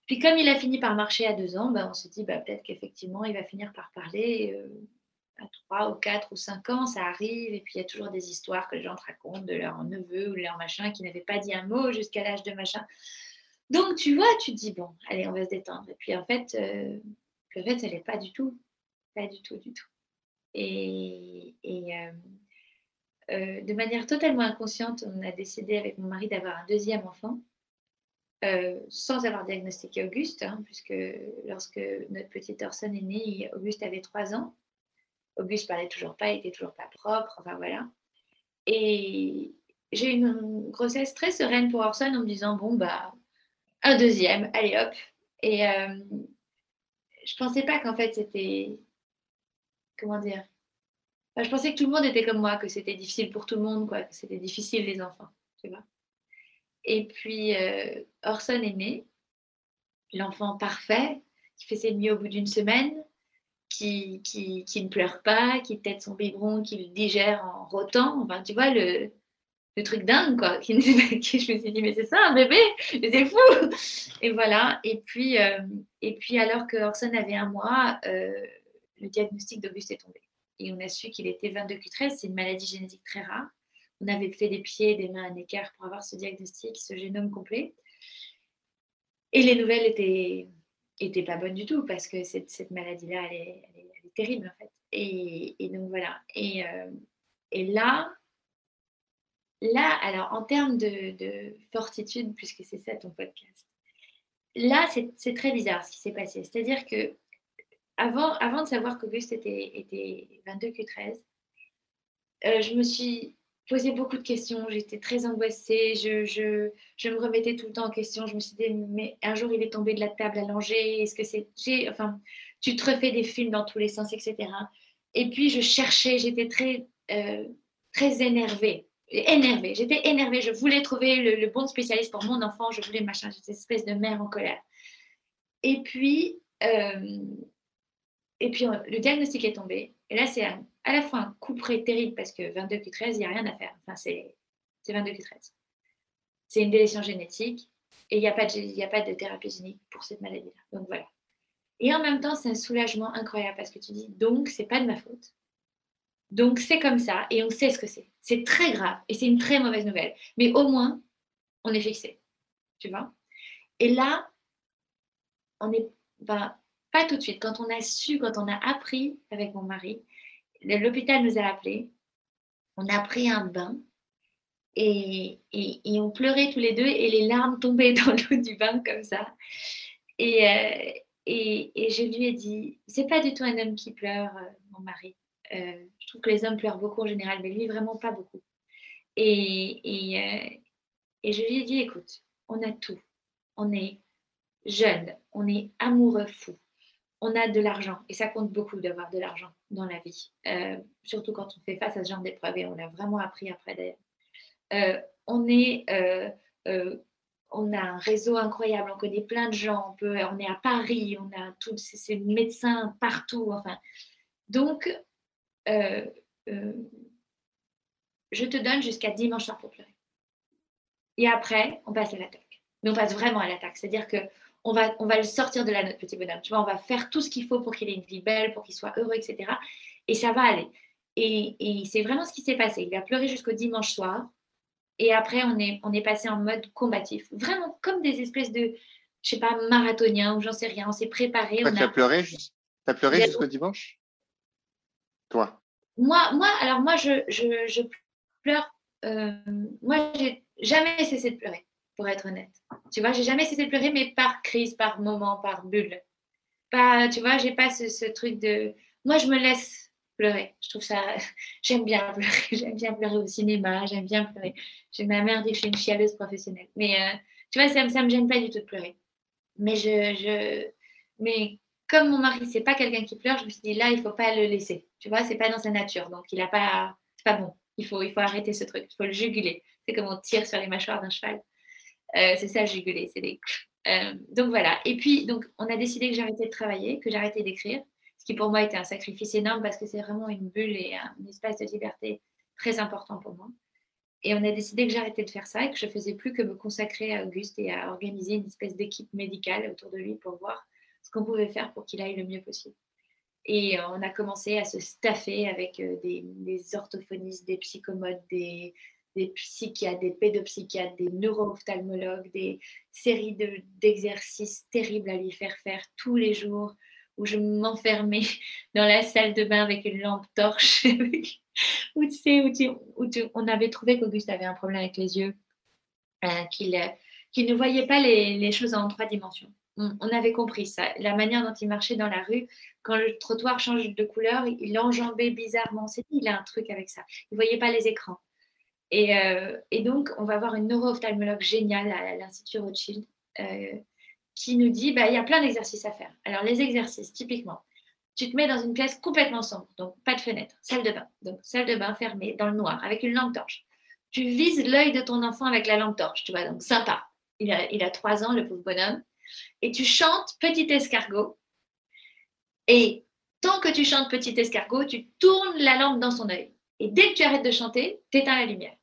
Puis comme il a fini par marcher à deux ans, ben, on se dit bah, peut-être qu'effectivement, il va finir par parler euh, à trois ou quatre ou cinq ans, ça arrive. Et puis il y a toujours des histoires que les gens te racontent de leur neveu ou de leur machin qui n'avait pas dit un mot jusqu'à l'âge de machin. Donc tu vois, tu te dis bon, allez, on va se détendre. Et puis en fait, euh, en fait, ça n'est pas du tout. Pas du tout, du tout. Et, et euh, euh, de manière totalement inconsciente, on a décidé avec mon mari d'avoir un deuxième enfant, euh, sans avoir diagnostiqué Auguste, hein, puisque lorsque notre petite Orson est née, Auguste avait trois ans. Auguste parlait toujours pas, il était toujours pas propre, enfin voilà. Et j'ai eu une grossesse très sereine pour Orson en me disant bon bah un deuxième, allez hop. Et euh, je pensais pas qu'en fait c'était comment dire je pensais que tout le monde était comme moi, que c'était difficile pour tout le monde, quoi, que c'était difficile les enfants, tu vois. Et puis euh, Orson est né, l'enfant parfait, qui fait ses nuits au bout d'une semaine, qui, qui, qui, ne pleure pas, qui tête son biberon, qui le digère en rotant. Enfin, tu vois, le, le truc dingue, quoi. Je me suis dit, mais c'est ça, un bébé, c'est fou. Et voilà. Et puis, euh, et puis alors que Orson avait un mois, euh, le diagnostic d'Auguste est tombé et on a su qu'il était 22Q13. C'est une maladie génétique très rare. On avait fait des pieds des mains à écart pour avoir ce diagnostic, ce génome complet. Et les nouvelles étaient, étaient pas bonnes du tout parce que cette, maladie-là, elle est, terrible en fait. Et, donc voilà. Et, euh, et, là, là, alors en termes de fortitude, puisque c'est ça ton podcast, là, c'est très bizarre ce qui s'est passé. C'est-à-dire que avant, de savoir qu'Auguste était, était 22Q13, euh, je me suis posé beaucoup de questions. J'étais très angoissée. Je, me remettais tout le temps en question. Je me suis dit, mais un jour, il est tombé de la table langer. Est-ce que c'est. Enfin, tu te refais des films dans tous les sens, etc. Et puis, je cherchais, j'étais très, euh, très énervée. Énervée, j'étais énervée. Je voulais trouver le, bon spécialiste pour mon enfant. Je voulais machin. J'étais espèce de mère en colère. Et puis, euh, et puis le diagnostic est tombé. Et là, c'est à, la fois un coup près terrible parce que 22 q 13, il n'y a rien à faire. Enfin, c'est 22 q 13. C'est une délétion génétique et il n'y a, pas de, a pas de thérapie génique pour cette maladie-là. Donc voilà. Et en même temps, c'est un soulagement incroyable parce que tu dis, donc, c'est pas de ma faute. Donc, c'est comme ça et on sait ce que c'est. C'est très grave et c'est une très mauvaise nouvelle. Mais au moins, on est fixé. Tu vois? Et là, on n'est ben, pas tout de suite. Quand on a su, quand on a appris avec mon mari, l'hôpital nous a appelés. On a pris un bain et, on pleurait tous les deux et les larmes tombaient dans l'eau du bain comme ça. Et, euh, et, je lui ai dit, c'est pas du tout un homme qui pleure, euh, mon mari. Euh, je trouve que les hommes pleurent beaucoup en général, mais lui, vraiment pas beaucoup. Et je lui ai dit, écoute, on a tout. On est jeune, on est amoureux fou, on a de l'argent et ça compte beaucoup d'avoir de l'argent dans la vie, surtout quand on fait face à ce genre d'épreuve et on l'a vraiment appris après d'ailleurs. Euh, on est euh, on a un réseau incroyable, on connaît plein de gens, on, est à Paris, on a tous ces, médecins partout. Enfin. Donc, euh, je te donne jusqu'à dimanche soir pour pleurer. Et après, on passe à l'attaque. Mais on passe vraiment à l'attaque. C'est-à-dire que on va, on va le sortir de là, notre petit bonhomme. Tu vois, on va faire tout ce qu'il faut pour qu'il ait une vie belle, pour qu'il soit heureux, etc. Et ça va aller. Et, et c'est vraiment ce qui s'est passé. Il a pleuré jusqu'au dimanche soir. Et après, on est, on est passé en mode combatif. Vraiment comme des espèces de, je sais pas, marathoniens ou j'en sais rien. On s'est préparé. tu as pleuré, as pleuré jusqu'au dimanche? Toi? Moi, moi, alors moi, je, je, je pleure. Euh, moi, j'ai jamais cessé de pleurer, pour être honnête. Tu vois, j'ai jamais cessé de pleurer, mais par crise, par moment, par bulle. Pas, tu vois, j'ai pas ce, truc de. Moi, je me laisse pleurer. Je trouve ça, j'aime bien pleurer, j'aime bien pleurer au cinéma, j'aime bien pleurer. J'ai ma mère dit que je suis une chialeuse professionnelle. Mais euh, tu vois, ça, ça me gêne pas du tout de pleurer. Mais je, je, mais comme mon mari c'est pas quelqu'un qui pleure, je me suis dit là il faut pas le laisser. Tu vois, c'est pas dans sa nature, donc il a pas, c'est pas bon. Il faut, il faut arrêter ce truc, il faut le juguler. C'est comme on tire sur les mâchoires d'un cheval. Euh, c'est ça juguler, c'est des. Euh, donc voilà. Et puis donc on a décidé que j'arrêtais de travailler, que j'arrêtais d'écrire ce qui pour moi était un sacrifice énorme parce que c'est vraiment une bulle et un espace de liberté très important pour moi. Et on a décidé que j'arrêtais de faire ça et que je faisais plus que me consacrer à Auguste et à organiser une espèce d'équipe médicale autour de lui pour voir ce qu'on pouvait faire pour qu'il aille le mieux possible. Et euh, on a commencé à se staffer avec des, orthophonistes, des psychomodes, des, des psychiatres, des pédopsychiatres, des neuro-ophtalmologues, des séries d'exercices terribles à lui faire faire tous les jours, où je m'enfermais dans la salle de bain avec une lampe torche, où tu sais, où, on avait trouvé qu'Auguste avait un problème avec les yeux, euh, qu'il ne voyait pas les, choses en trois dimensions. On, avait compris ça. La manière dont il marchait dans la rue, quand le trottoir change de couleur, il enjambait bizarrement. C'est il a un truc avec ça. Il ne voyait pas les écrans. Et, euh, donc, on va avoir une neuro-ophtalmologue géniale à l'Institut Rothschild, euh, qui nous dit bah, il y a plein d'exercices à faire. Alors, les exercices, typiquement, tu te mets dans une pièce complètement sombre, donc pas de fenêtre, salle de bain, donc salle de bain fermée, dans le noir, avec une lampe torche. Tu vises l'œil de ton enfant avec la lampe torche, tu vois, donc sympa. Il a, il a trois ans, le pauvre bonhomme. Et tu chantes Petit escargot. Et tant que tu chantes Petit escargot, tu tournes la lampe dans son œil. Et dès que tu arrêtes de chanter, tu éteins la lumière.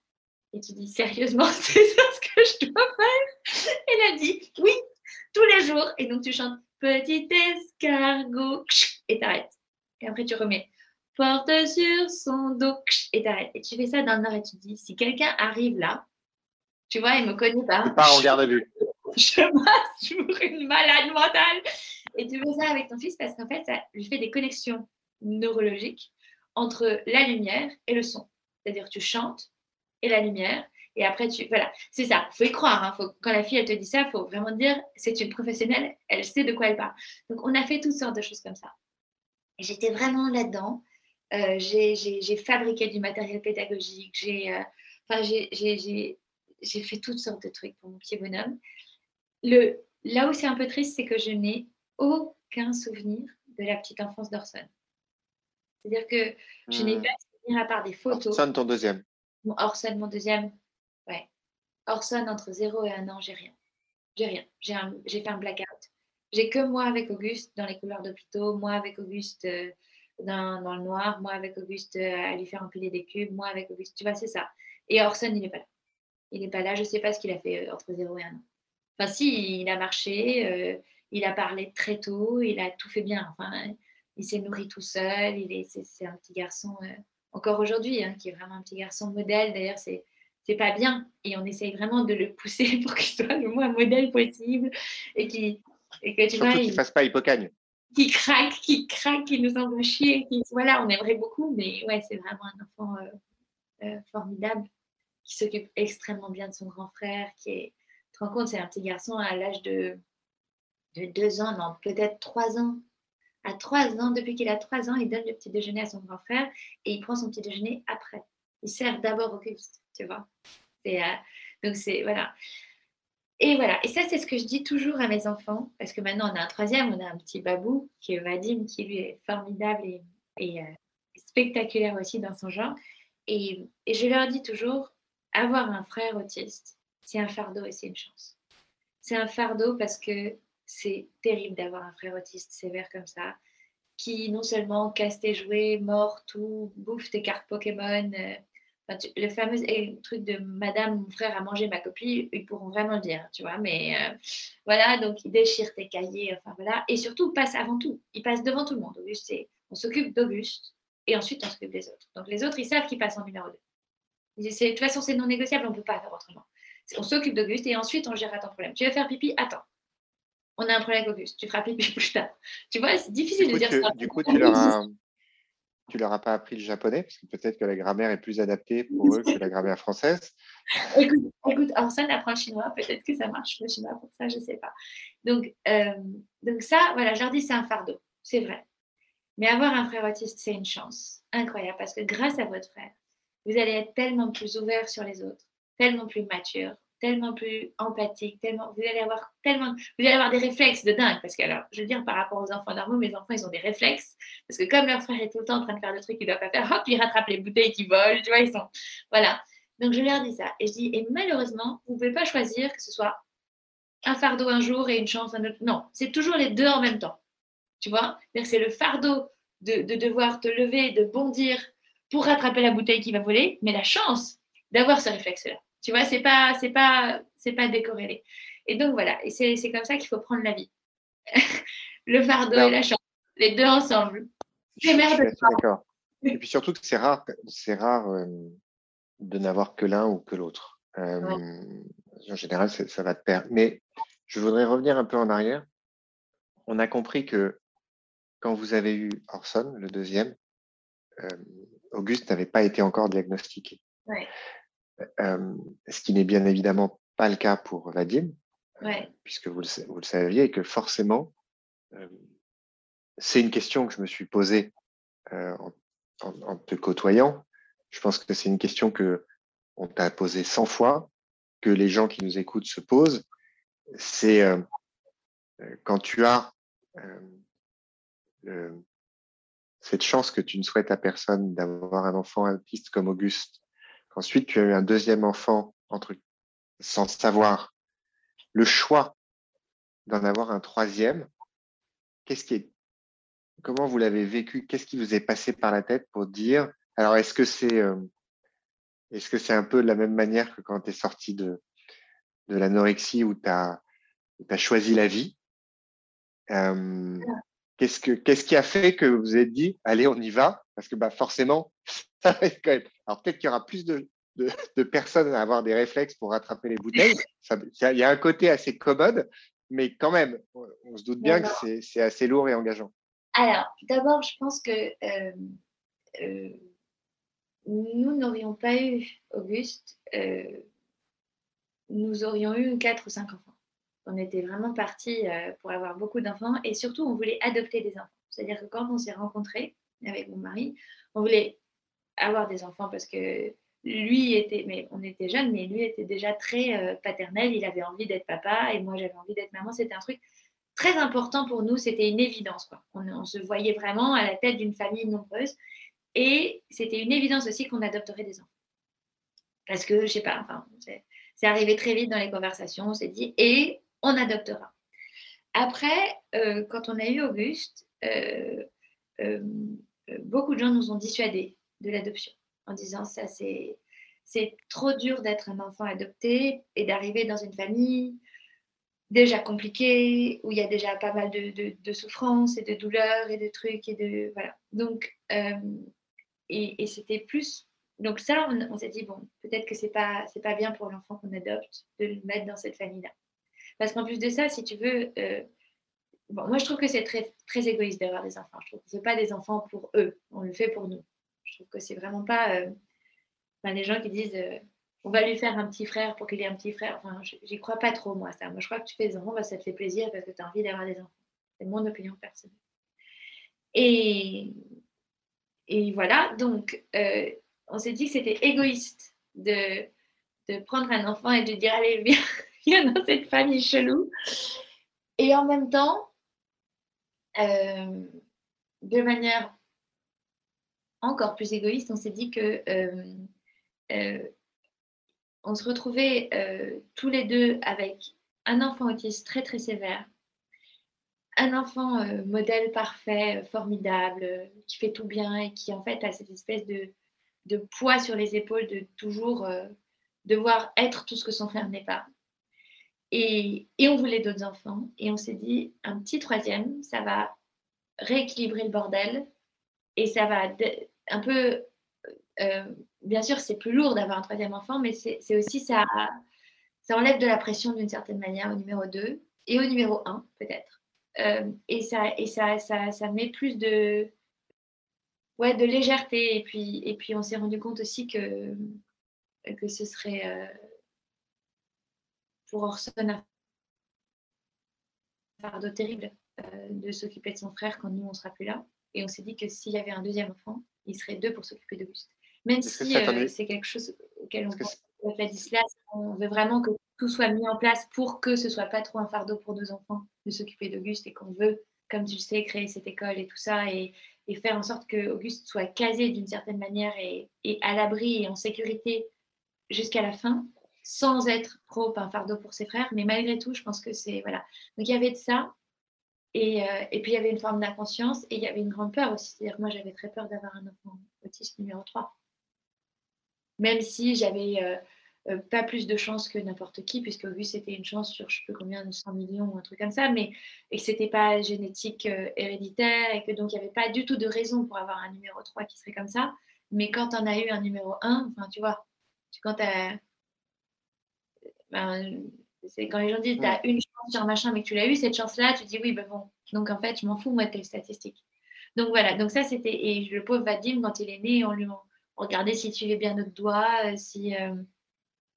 Et tu dis, sérieusement, c'est ça ce que je dois faire? Elle a dit, oui, tous les jours. Et donc, tu chantes Petit escargot et t'arrêtes. Et après, tu remets Porte sur son dos et t'arrêtes. Et tu fais ça d'un heure et tu dis Si quelqu'un arrive là, tu vois, il me connaît pas. Pas en garde à vue. Je passe pour une malade mentale. Et tu fais ça avec ton fils parce qu'en fait, ça lui fait des connexions neurologiques entre la lumière et le son. C'est-à-dire, tu chantes et la lumière, et après, tu. Voilà, c'est ça. Il faut y croire. Hein. Faut, quand la fille, elle te dit ça, il faut vraiment dire c'est une professionnelle, elle sait de quoi elle parle. Donc, on a fait toutes sortes de choses comme ça. Et j'étais vraiment là-dedans. Euh, j'ai fabriqué du matériel pédagogique. J'ai euh, enfin, j'ai fait toutes sortes de trucs pour mon petit bonhomme. Le, là où c'est un peu triste, c'est que je n'ai aucun souvenir de la petite enfance d'Orson. C'est-à-dire que je n'ai Hmm. pas de souvenir à part des photos. Orson, ton deuxième. Orson, mon deuxième, ouais. Orson, entre 0 et 1 an, j'ai rien. J'ai rien. J'ai fait un blackout. J'ai que moi avec Auguste dans les couleurs d'hôpitaux, moi avec Auguste euh, dans, le noir, moi avec Auguste euh, à lui faire empiler des cubes, moi avec Auguste, tu vois, c'est ça. Et Orson, il n'est pas là. Il n'est pas là, je ne sais pas ce qu'il a fait euh, entre 0 et 1 an. Enfin, si, il a marché, il a parlé très tôt, il a tout fait bien. Enfin, il s'est nourri tout seul, il est, c'est, un petit garçon, encore aujourd'hui, hein, qui est vraiment un petit garçon modèle. D'ailleurs, c'est, c'est pas bien. Et on essaye vraiment de le pousser pour qu'il soit le moins modèle possible et, qu'il, et que tu Surtout vois, qu'il ne il, fasse pas hypocagne. qui craque, qui craque, qui nous envoie chier. Qui, voilà, on aimerait beaucoup, mais ouais, c'est vraiment un enfant euh, euh, formidable qui s'occupe extrêmement bien de son grand frère, qui est, tu te rends compte, c'est un petit garçon à l'âge de, de deux ans, non, peut-être trois ans. À trois ans, depuis qu'il a trois ans, il donne le petit déjeuner à son grand frère et il prend son petit déjeuner après. Il sert d'abord Auguste, tu vois. Euh, donc c'est voilà. Et voilà. Et ça, c'est ce que je dis toujours à mes enfants, parce que maintenant on a un troisième, on a un petit babou qui est Vadim, qui lui est formidable et, euh, spectaculaire aussi dans son genre. Et je leur dis toujours, avoir un frère autiste, c'est un fardeau et c'est une chance. C'est un fardeau parce que c'est terrible d'avoir un frère autiste sévère comme ça, qui non seulement casse tes jouets, mord tout, bouffe tes cartes Pokémon. euh, le fameux eh, truc de Madame, mon frère a mangé ma copie, ils pourront vraiment le dire, tu vois. Mais euh, voilà, donc il déchire tes cahiers, enfin voilà. Et surtout, passe avant tout, il passe devant tout le monde. Auguste, on s'occupe d'Auguste et ensuite on s'occupe des autres. Donc les autres, ils savent qu'ils passent en numéro 2. Ils disent, c'est- De toute façon, c'est non négociable, on ne peut pas faire autrement. On s'occupe d'Auguste et ensuite on gérera ton problème. Tu veux faire pipi? Attends. On a un problème avec Auguste. Tu feras pipi plus tard. Tu vois, c'est difficile Du de coup, dire tu, ça. du coup, tu leur as, tu leur as pas appris le japonais, parce que peut-être que la grammaire est plus adaptée pour eux que la grammaire française. Écoute, écoute, Orson apprend le chinois, peut-être que ça marche le chinois pour ça, je ne sais pas. Donc, euh, donc ça, voilà, je leur dis c'est un fardeau, c'est vrai. Mais avoir un frère autiste, c'est une chance incroyable parce que grâce à votre frère, vous allez être tellement plus ouvert sur les autres, tellement plus mature, tellement plus empathique, tellement, vous allez avoir tellement, vous allez avoir des réflexes de dingue parce que alors, je veux dire par rapport aux enfants normaux, mes enfants ils ont des réflexes parce que comme leur frère est tout le temps en train de faire le truc qu'il ne doit pas faire, hop, ils rattrapent les bouteilles qui volent, tu vois, ils sont, voilà. Donc je leur dis ça et je dis et malheureusement vous pouvez pas choisir que ce soit un fardeau un jour et une chance un autre. Non, c'est toujours les deux en même temps. Tu vois? C'est le fardeau de, de devoir te lever, de bondir pour rattraper la bouteille qui va voler, mais la chance d'avoir ce réflexe-là. Tu vois, c'est pas, c'est pas, c'est pas décorrélé. Et donc voilà, et c'est, c'est comme ça qu'il faut prendre la vie. le fardeau Alors- et la chance, les deux ensemble. C'est assez d'accord. Et puis surtout que c'est rare, c'est rare euh, de n'avoir que l'un ou que l'autre. Euh, En général, ça va de pair. Mais je voudrais revenir un peu en arrière. On a compris que quand vous avez eu Orson, le deuxième, euh, Auguste n'avait pas été encore diagnostiqué. Ouais. Euh, ce qui n'est bien évidemment pas le cas pour Vadim, Ouais. puisque vous le, sa- vous le saviez, et que forcément, euh, c'est une question que je me suis posée euh, en, en- en te côtoyant. Je pense que c'est une question que on t'a posée 100 fois, que les gens qui nous écoutent se posent. C'est euh, euh, quand tu as euh, le- cette chance que tu ne souhaites à personne d'avoir un enfant autiste comme Auguste, qu'ensuite tu as eu un deuxième enfant entre, sans savoir le choix d'en avoir un troisième, qu'est-ce qui est, comment vous l'avez vécu? Qu'est-ce qui vous est passé par la tête pour dire Alors, est-ce que c'est, euh, est-ce que c'est un peu de la même manière que quand tu es sorti de, de l'anorexie où tu as, choisi la vie? Euh, Qu'est-ce que, qu'est-ce qui a fait que vous vous êtes dit, allez, on y va? Parce que bah, forcément, ça va être quand même. Alors peut-être qu'il y aura plus de, de, de personnes à avoir des réflexes pour rattraper les bouteilles. Il y, a- il y a un côté assez commode, mais quand même, on, on se doute bien que c'est, assez lourd et engageant. Alors, d'abord, je pense que euh, euh, nous n'aurions pas eu Auguste, euh, nous aurions eu quatre ou cinq enfants. On était vraiment partis pour avoir beaucoup d'enfants et surtout, on voulait adopter des enfants. C'est-à-dire que quand on s'est rencontrés avec mon mari, on voulait avoir des enfants parce que lui était, mais on était jeunes, mais lui était déjà très euh, paternel. Il avait envie d'être papa et moi j'avais envie d'être maman. C'était un truc très important pour nous, c'était une évidence. On, se voyait vraiment à la tête d'une famille nombreuse. Et c'était une évidence aussi qu'on adopterait des enfants. Parce que, je sais pas, enfin, c'est arrivé très vite dans les conversations, on s'est dit, et on adoptera. Après, euh, quand on a eu Auguste, euh, beaucoup de gens nous ont dissuadés de l'adoption en disant ça c'est c'est trop dur d'être un enfant adopté et d'arriver dans une famille déjà compliquée où il y a déjà pas mal de, de, souffrances et de douleurs et de trucs et de voilà donc et, et c'était plus donc ça on, s'est dit bon peut-être que c'est pas c'est pas bien pour l'enfant qu'on adopte de le mettre dans cette famille là parce qu'en plus de ça si tu veux moi, je trouve que c'est très, très égoïste d'avoir des enfants. Je trouve que ce pas des enfants pour eux, on le fait pour nous. Que c'est vraiment pas euh, les gens qui disent euh, on va lui faire un petit frère pour qu'il ait un petit frère. Enfin, j'y crois pas trop, moi, ça. Moi, je crois que tu fais des enfants, bah, ça te fait plaisir parce que tu as envie d'avoir des enfants. C'est mon opinion personnelle. Et, et voilà, donc, euh, on s'est dit que c'était égoïste de, de prendre un enfant et de dire allez, viens, viens dans cette famille chelou. Et en même temps, de manière encore plus égoïste, on s'est dit que euh, euh, on se retrouvait tous les deux avec un enfant autiste très très sévère, un enfant modèle parfait, formidable, qui fait tout bien et qui en fait a cette espèce de, de poids sur les épaules de toujours devoir être tout ce que son frère n'est pas. Et, on voulait d'autres enfants. Et on s'est dit, un petit troisième, ça va rééquilibrer le bordel. Et ça va un peu... Euh, bien sûr, c'est plus lourd d'avoir un troisième enfant, mais c'est aussi ça, ça enlève de la pression d'une certaine manière au numéro 2 et au numéro 1, peut-être. Euh, et ça, et ça, ça, ça, met plus de, ouais, de légèreté. Et puis, et puis on s'est rendu compte aussi que, que ce serait... Euh, pour Orson un fardeau terrible de s'occuper de son frère quand nous, on ne sera plus là. Et on s'est dit que s'il y avait un deuxième enfant, il serait deux pour s'occuper d'Auguste. Même si euh, c'est quelque chose auquel on pense on veut vraiment que tout soit mis en place pour que ce soit pas trop un fardeau pour nos enfants de s'occuper d'Auguste et qu'on veut, comme tu le sais, créer cette école et tout ça et, faire en sorte que Auguste soit casé d'une certaine manière et, et à l'abri et en sécurité jusqu'à la fin sans être trop un fardeau pour ses frères, mais malgré tout, je pense que c'est voilà. Donc il y avait de ça, et, euh, et puis il y avait une forme d'inconscience, et il y avait une grande peur aussi. C'est-à-dire moi j'avais très peur d'avoir un enfant autiste numéro 3. Même si j'avais euh, euh, pas plus de chance que n'importe qui, puisque Auguste c'était une chance sur je sais plus combien de 100 millions ou un truc comme ça, mais et que c'était pas génétique héréditaire, et que donc il n'y avait pas du tout de raison pour avoir un numéro 3 qui serait comme ça. Mais quand on a eu un numéro 1, enfin tu vois, quand tu as ben, c'est quand les gens disent tu as une chance sur machin, mais que tu l'as eu, cette chance-là, tu dis oui, ben bon. Donc en fait, je m'en fous, moi, de tes statistiques. Donc voilà, donc ça c'était. Et le pauvre Vadim, quand il est né, on lui regardait s'il suivait bien notre doigt, euh, si. Euh,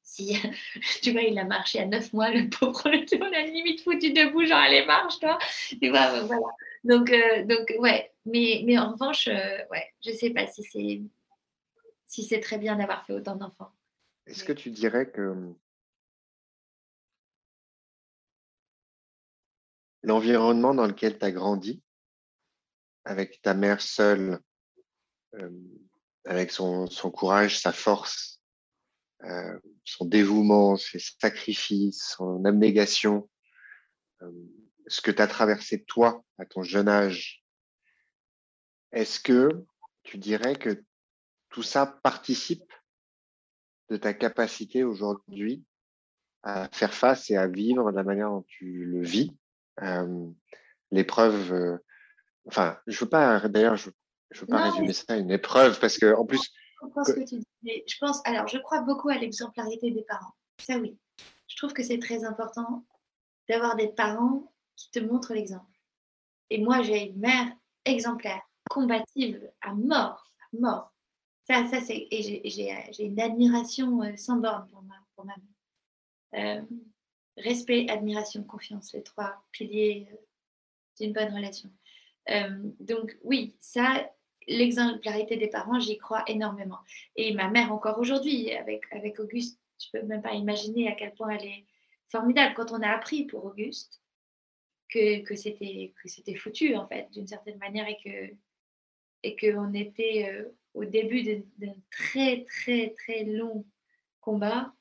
si tu vois, il a marché à neuf mois, le pauvre, on a limite foutu debout, genre allez, marche, toi. Tu vois, ben, voilà. Donc, euh, donc ouais, mais, mais en revanche, ouais, je sais pas si c'est si c'est très bien d'avoir fait autant d'enfants. Est-ce que tu dirais que l'environnement dans lequel tu as grandi, avec ta mère seule, euh, avec son, courage, sa force, euh, son dévouement, ses sacrifices, son abnégation, euh, ce que tu as traversé toi à ton jeune âge, est-ce que tu dirais que tout ça participe de ta capacité aujourd'hui à faire face et à vivre de la manière dont tu le vis? L'épreuve. enfin, je veux pas. D'ailleurs, je, je veux pas résumer ça à une épreuve parce que en plus. Je pense que tu dis. Je pense. Alors, je crois beaucoup à l'exemplarité des parents. Ça, oui. Je trouve que c'est très important d'avoir des parents qui te montrent l'exemple. Et moi, j'ai une mère exemplaire, combative à mort, à mort. Ça, ça c'est. Et j'ai une admiration sans borne pour ma, pour ma mère. Euh, respect, admiration, confiance, les trois piliers euh, d'une bonne relation. Euh, donc oui, ça, l'exemplarité des parents, j'y crois énormément. Et ma mère encore aujourd'hui, avec, avec Auguste, je peux même pas imaginer à quel point elle est formidable. Quand on a appris pour Auguste que, que c'était foutu, en fait, d'une certaine manière, et que et qu'on était euh, au début d'un très, très, très long combat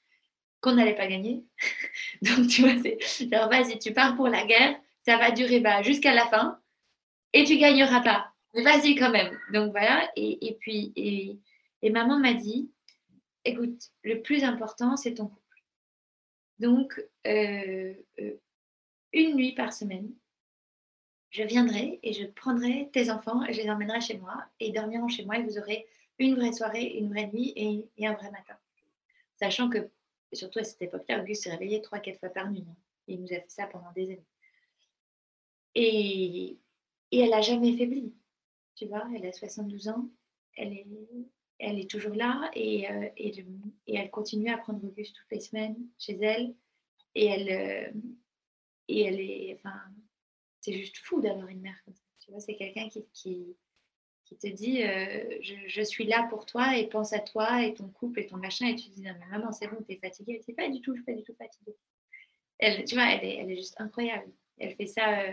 qu'on n'allait pas gagner. Donc, tu vois, c'est genre, vas-y, tu pars pour la guerre, ça va durer bah, jusqu'à la fin et tu gagneras pas. Mais vas-y quand même. Donc, voilà. Et, et puis, et, et maman m'a dit, écoute, le plus important, c'est ton couple. Donc, euh, euh, une nuit par semaine, je viendrai et je prendrai tes enfants et je les emmènerai chez moi et ils dormiront chez moi et vous aurez une vraie soirée, une vraie nuit et, un vrai matin. Sachant que, surtout à cette époque-là, Auguste s'est réveillé trois, quatre fois par nuit. Hein. Il nous a fait ça pendant des années. Et, et elle n'a jamais faibli. Tu vois, elle a 72 ans, elle est, elle est toujours là et, euh, et, et, elle continue à prendre Auguste toutes les semaines chez elle. Et elle, euh, et elle est, enfin, c'est juste fou d'avoir une mère comme ça. Tu vois, c'est quelqu'un qui, qui, te dit euh, je, je, suis là pour toi et pense à toi et ton couple et ton machin. Et tu dis non, mais maman, c'est bon, t'es fatiguée. Elle dit pas du tout, je suis pas du tout fatiguée. Elle, tu vois, elle est, elle est juste incroyable. Elle fait ça. Euh,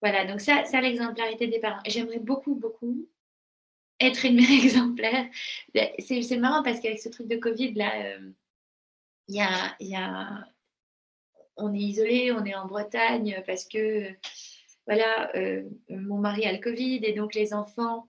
voilà, donc ça, ça l'exemplarité des parents. J'aimerais beaucoup, beaucoup être une mère exemplaire. C'est marrant parce qu'avec ce truc de Covid, là, euh, il y, a, y, a, on est isolé, on est en Bretagne parce que voilà, euh, mon mari a le Covid et donc les enfants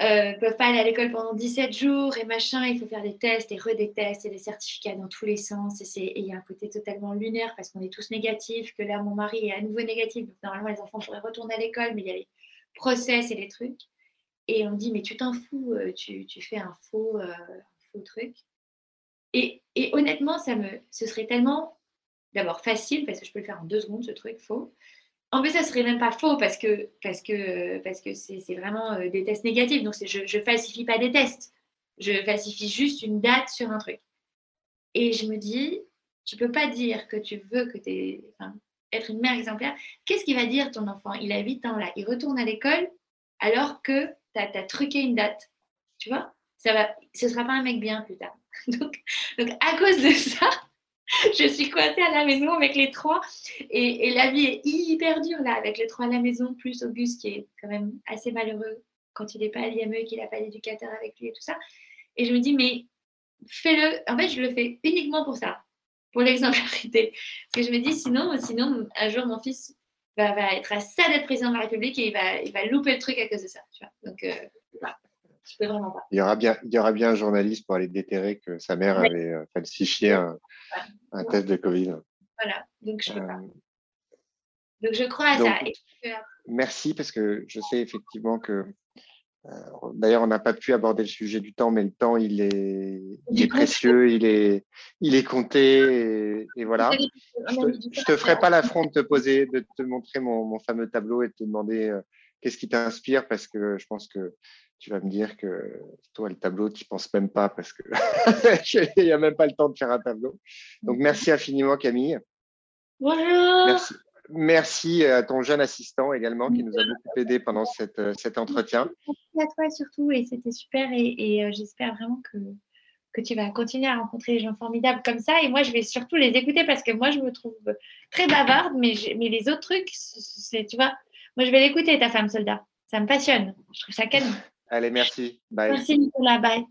ne euh, peuvent pas aller à l'école pendant 17 jours et machin, il faut faire des tests et redétests et des certificats dans tous les sens. Et il y a un côté totalement lunaire parce qu'on est tous négatifs, que là, mon mari est à nouveau négatif. Normalement, les enfants pourraient retourner à l'école, mais il y a les process et les trucs. Et on dit, mais tu t'en fous, euh, tu, fais un faux, un faux truc. Et, et, honnêtement, ça me, ce serait tellement d'abord facile parce que je peux le faire en deux secondes ce truc faux. En plus, ça serait même pas faux parce que parce que parce que c'est vraiment euh, des tests négatifs. Donc je je falsifie pas des tests. Je falsifie juste une date sur un truc. Et je me dis, tu peux pas dire que tu veux que tu enfin, être une mère exemplaire. Qu'est-ce qu'il va dire ton enfant? Il a 8 ans là, il retourne à l'école alors que tu as, truqué une date. Tu vois? Ça va, Ce sera pas un mec bien plus tard. Donc, donc à cause de ça, je suis coincée à la maison avec les trois. Et, la vie est hyper dure là, avec les trois à la maison, plus Auguste qui est quand même assez malheureux quand il n'est pas à l'IME qu'il n'a pas d'éducateur avec lui et tout ça. Et je me dis, mais fais-le. En fait, je le fais uniquement pour ça, pour l'exemplarité. Parce que je me dis, sinon, sinon un jour, mon fils va, va être à ça d'être président de la République et il va, il va louper le truc à cause de ça. Tu vois Donc, euh, voilà. Je peux vraiment pas. Il y, aura bien, il y aura bien un journaliste pour aller déterrer que sa mère avait euh, falsifié un, un test de Covid. Voilà, donc je peux pas. Euh, donc je crois à ça. Merci parce que je sais effectivement que euh, D'ailleurs, on n'a pas pu aborder le sujet du temps, mais le temps, il est, il est précieux, il est, il est compté, et, voilà. Je te, te ferai pas l'affront de te poser, de te montrer mon, mon fameux tableau et de te demander euh, qu'est-ce qui t'inspire, parce que je pense que tu vas me dire que toi, le tableau, tu n'y penses même pas parce que il n'y a même pas le temps de faire un tableau. Donc, merci infiniment, Camille. Bonjour. Merci. Merci à ton jeune assistant également qui nous a beaucoup aidé pendant cette, cet entretien. Merci à toi surtout et c'était super et, euh, j'espère vraiment que, que tu vas continuer à rencontrer des gens formidables comme ça et moi je vais surtout les écouter parce que moi je me trouve très bavarde mais, mais les autres trucs, c'est, tu vois, moi je vais l'écouter ta femme soldat, ça me passionne, je trouve ça calme. Allez, merci. Bye. Merci Nicolas, bye.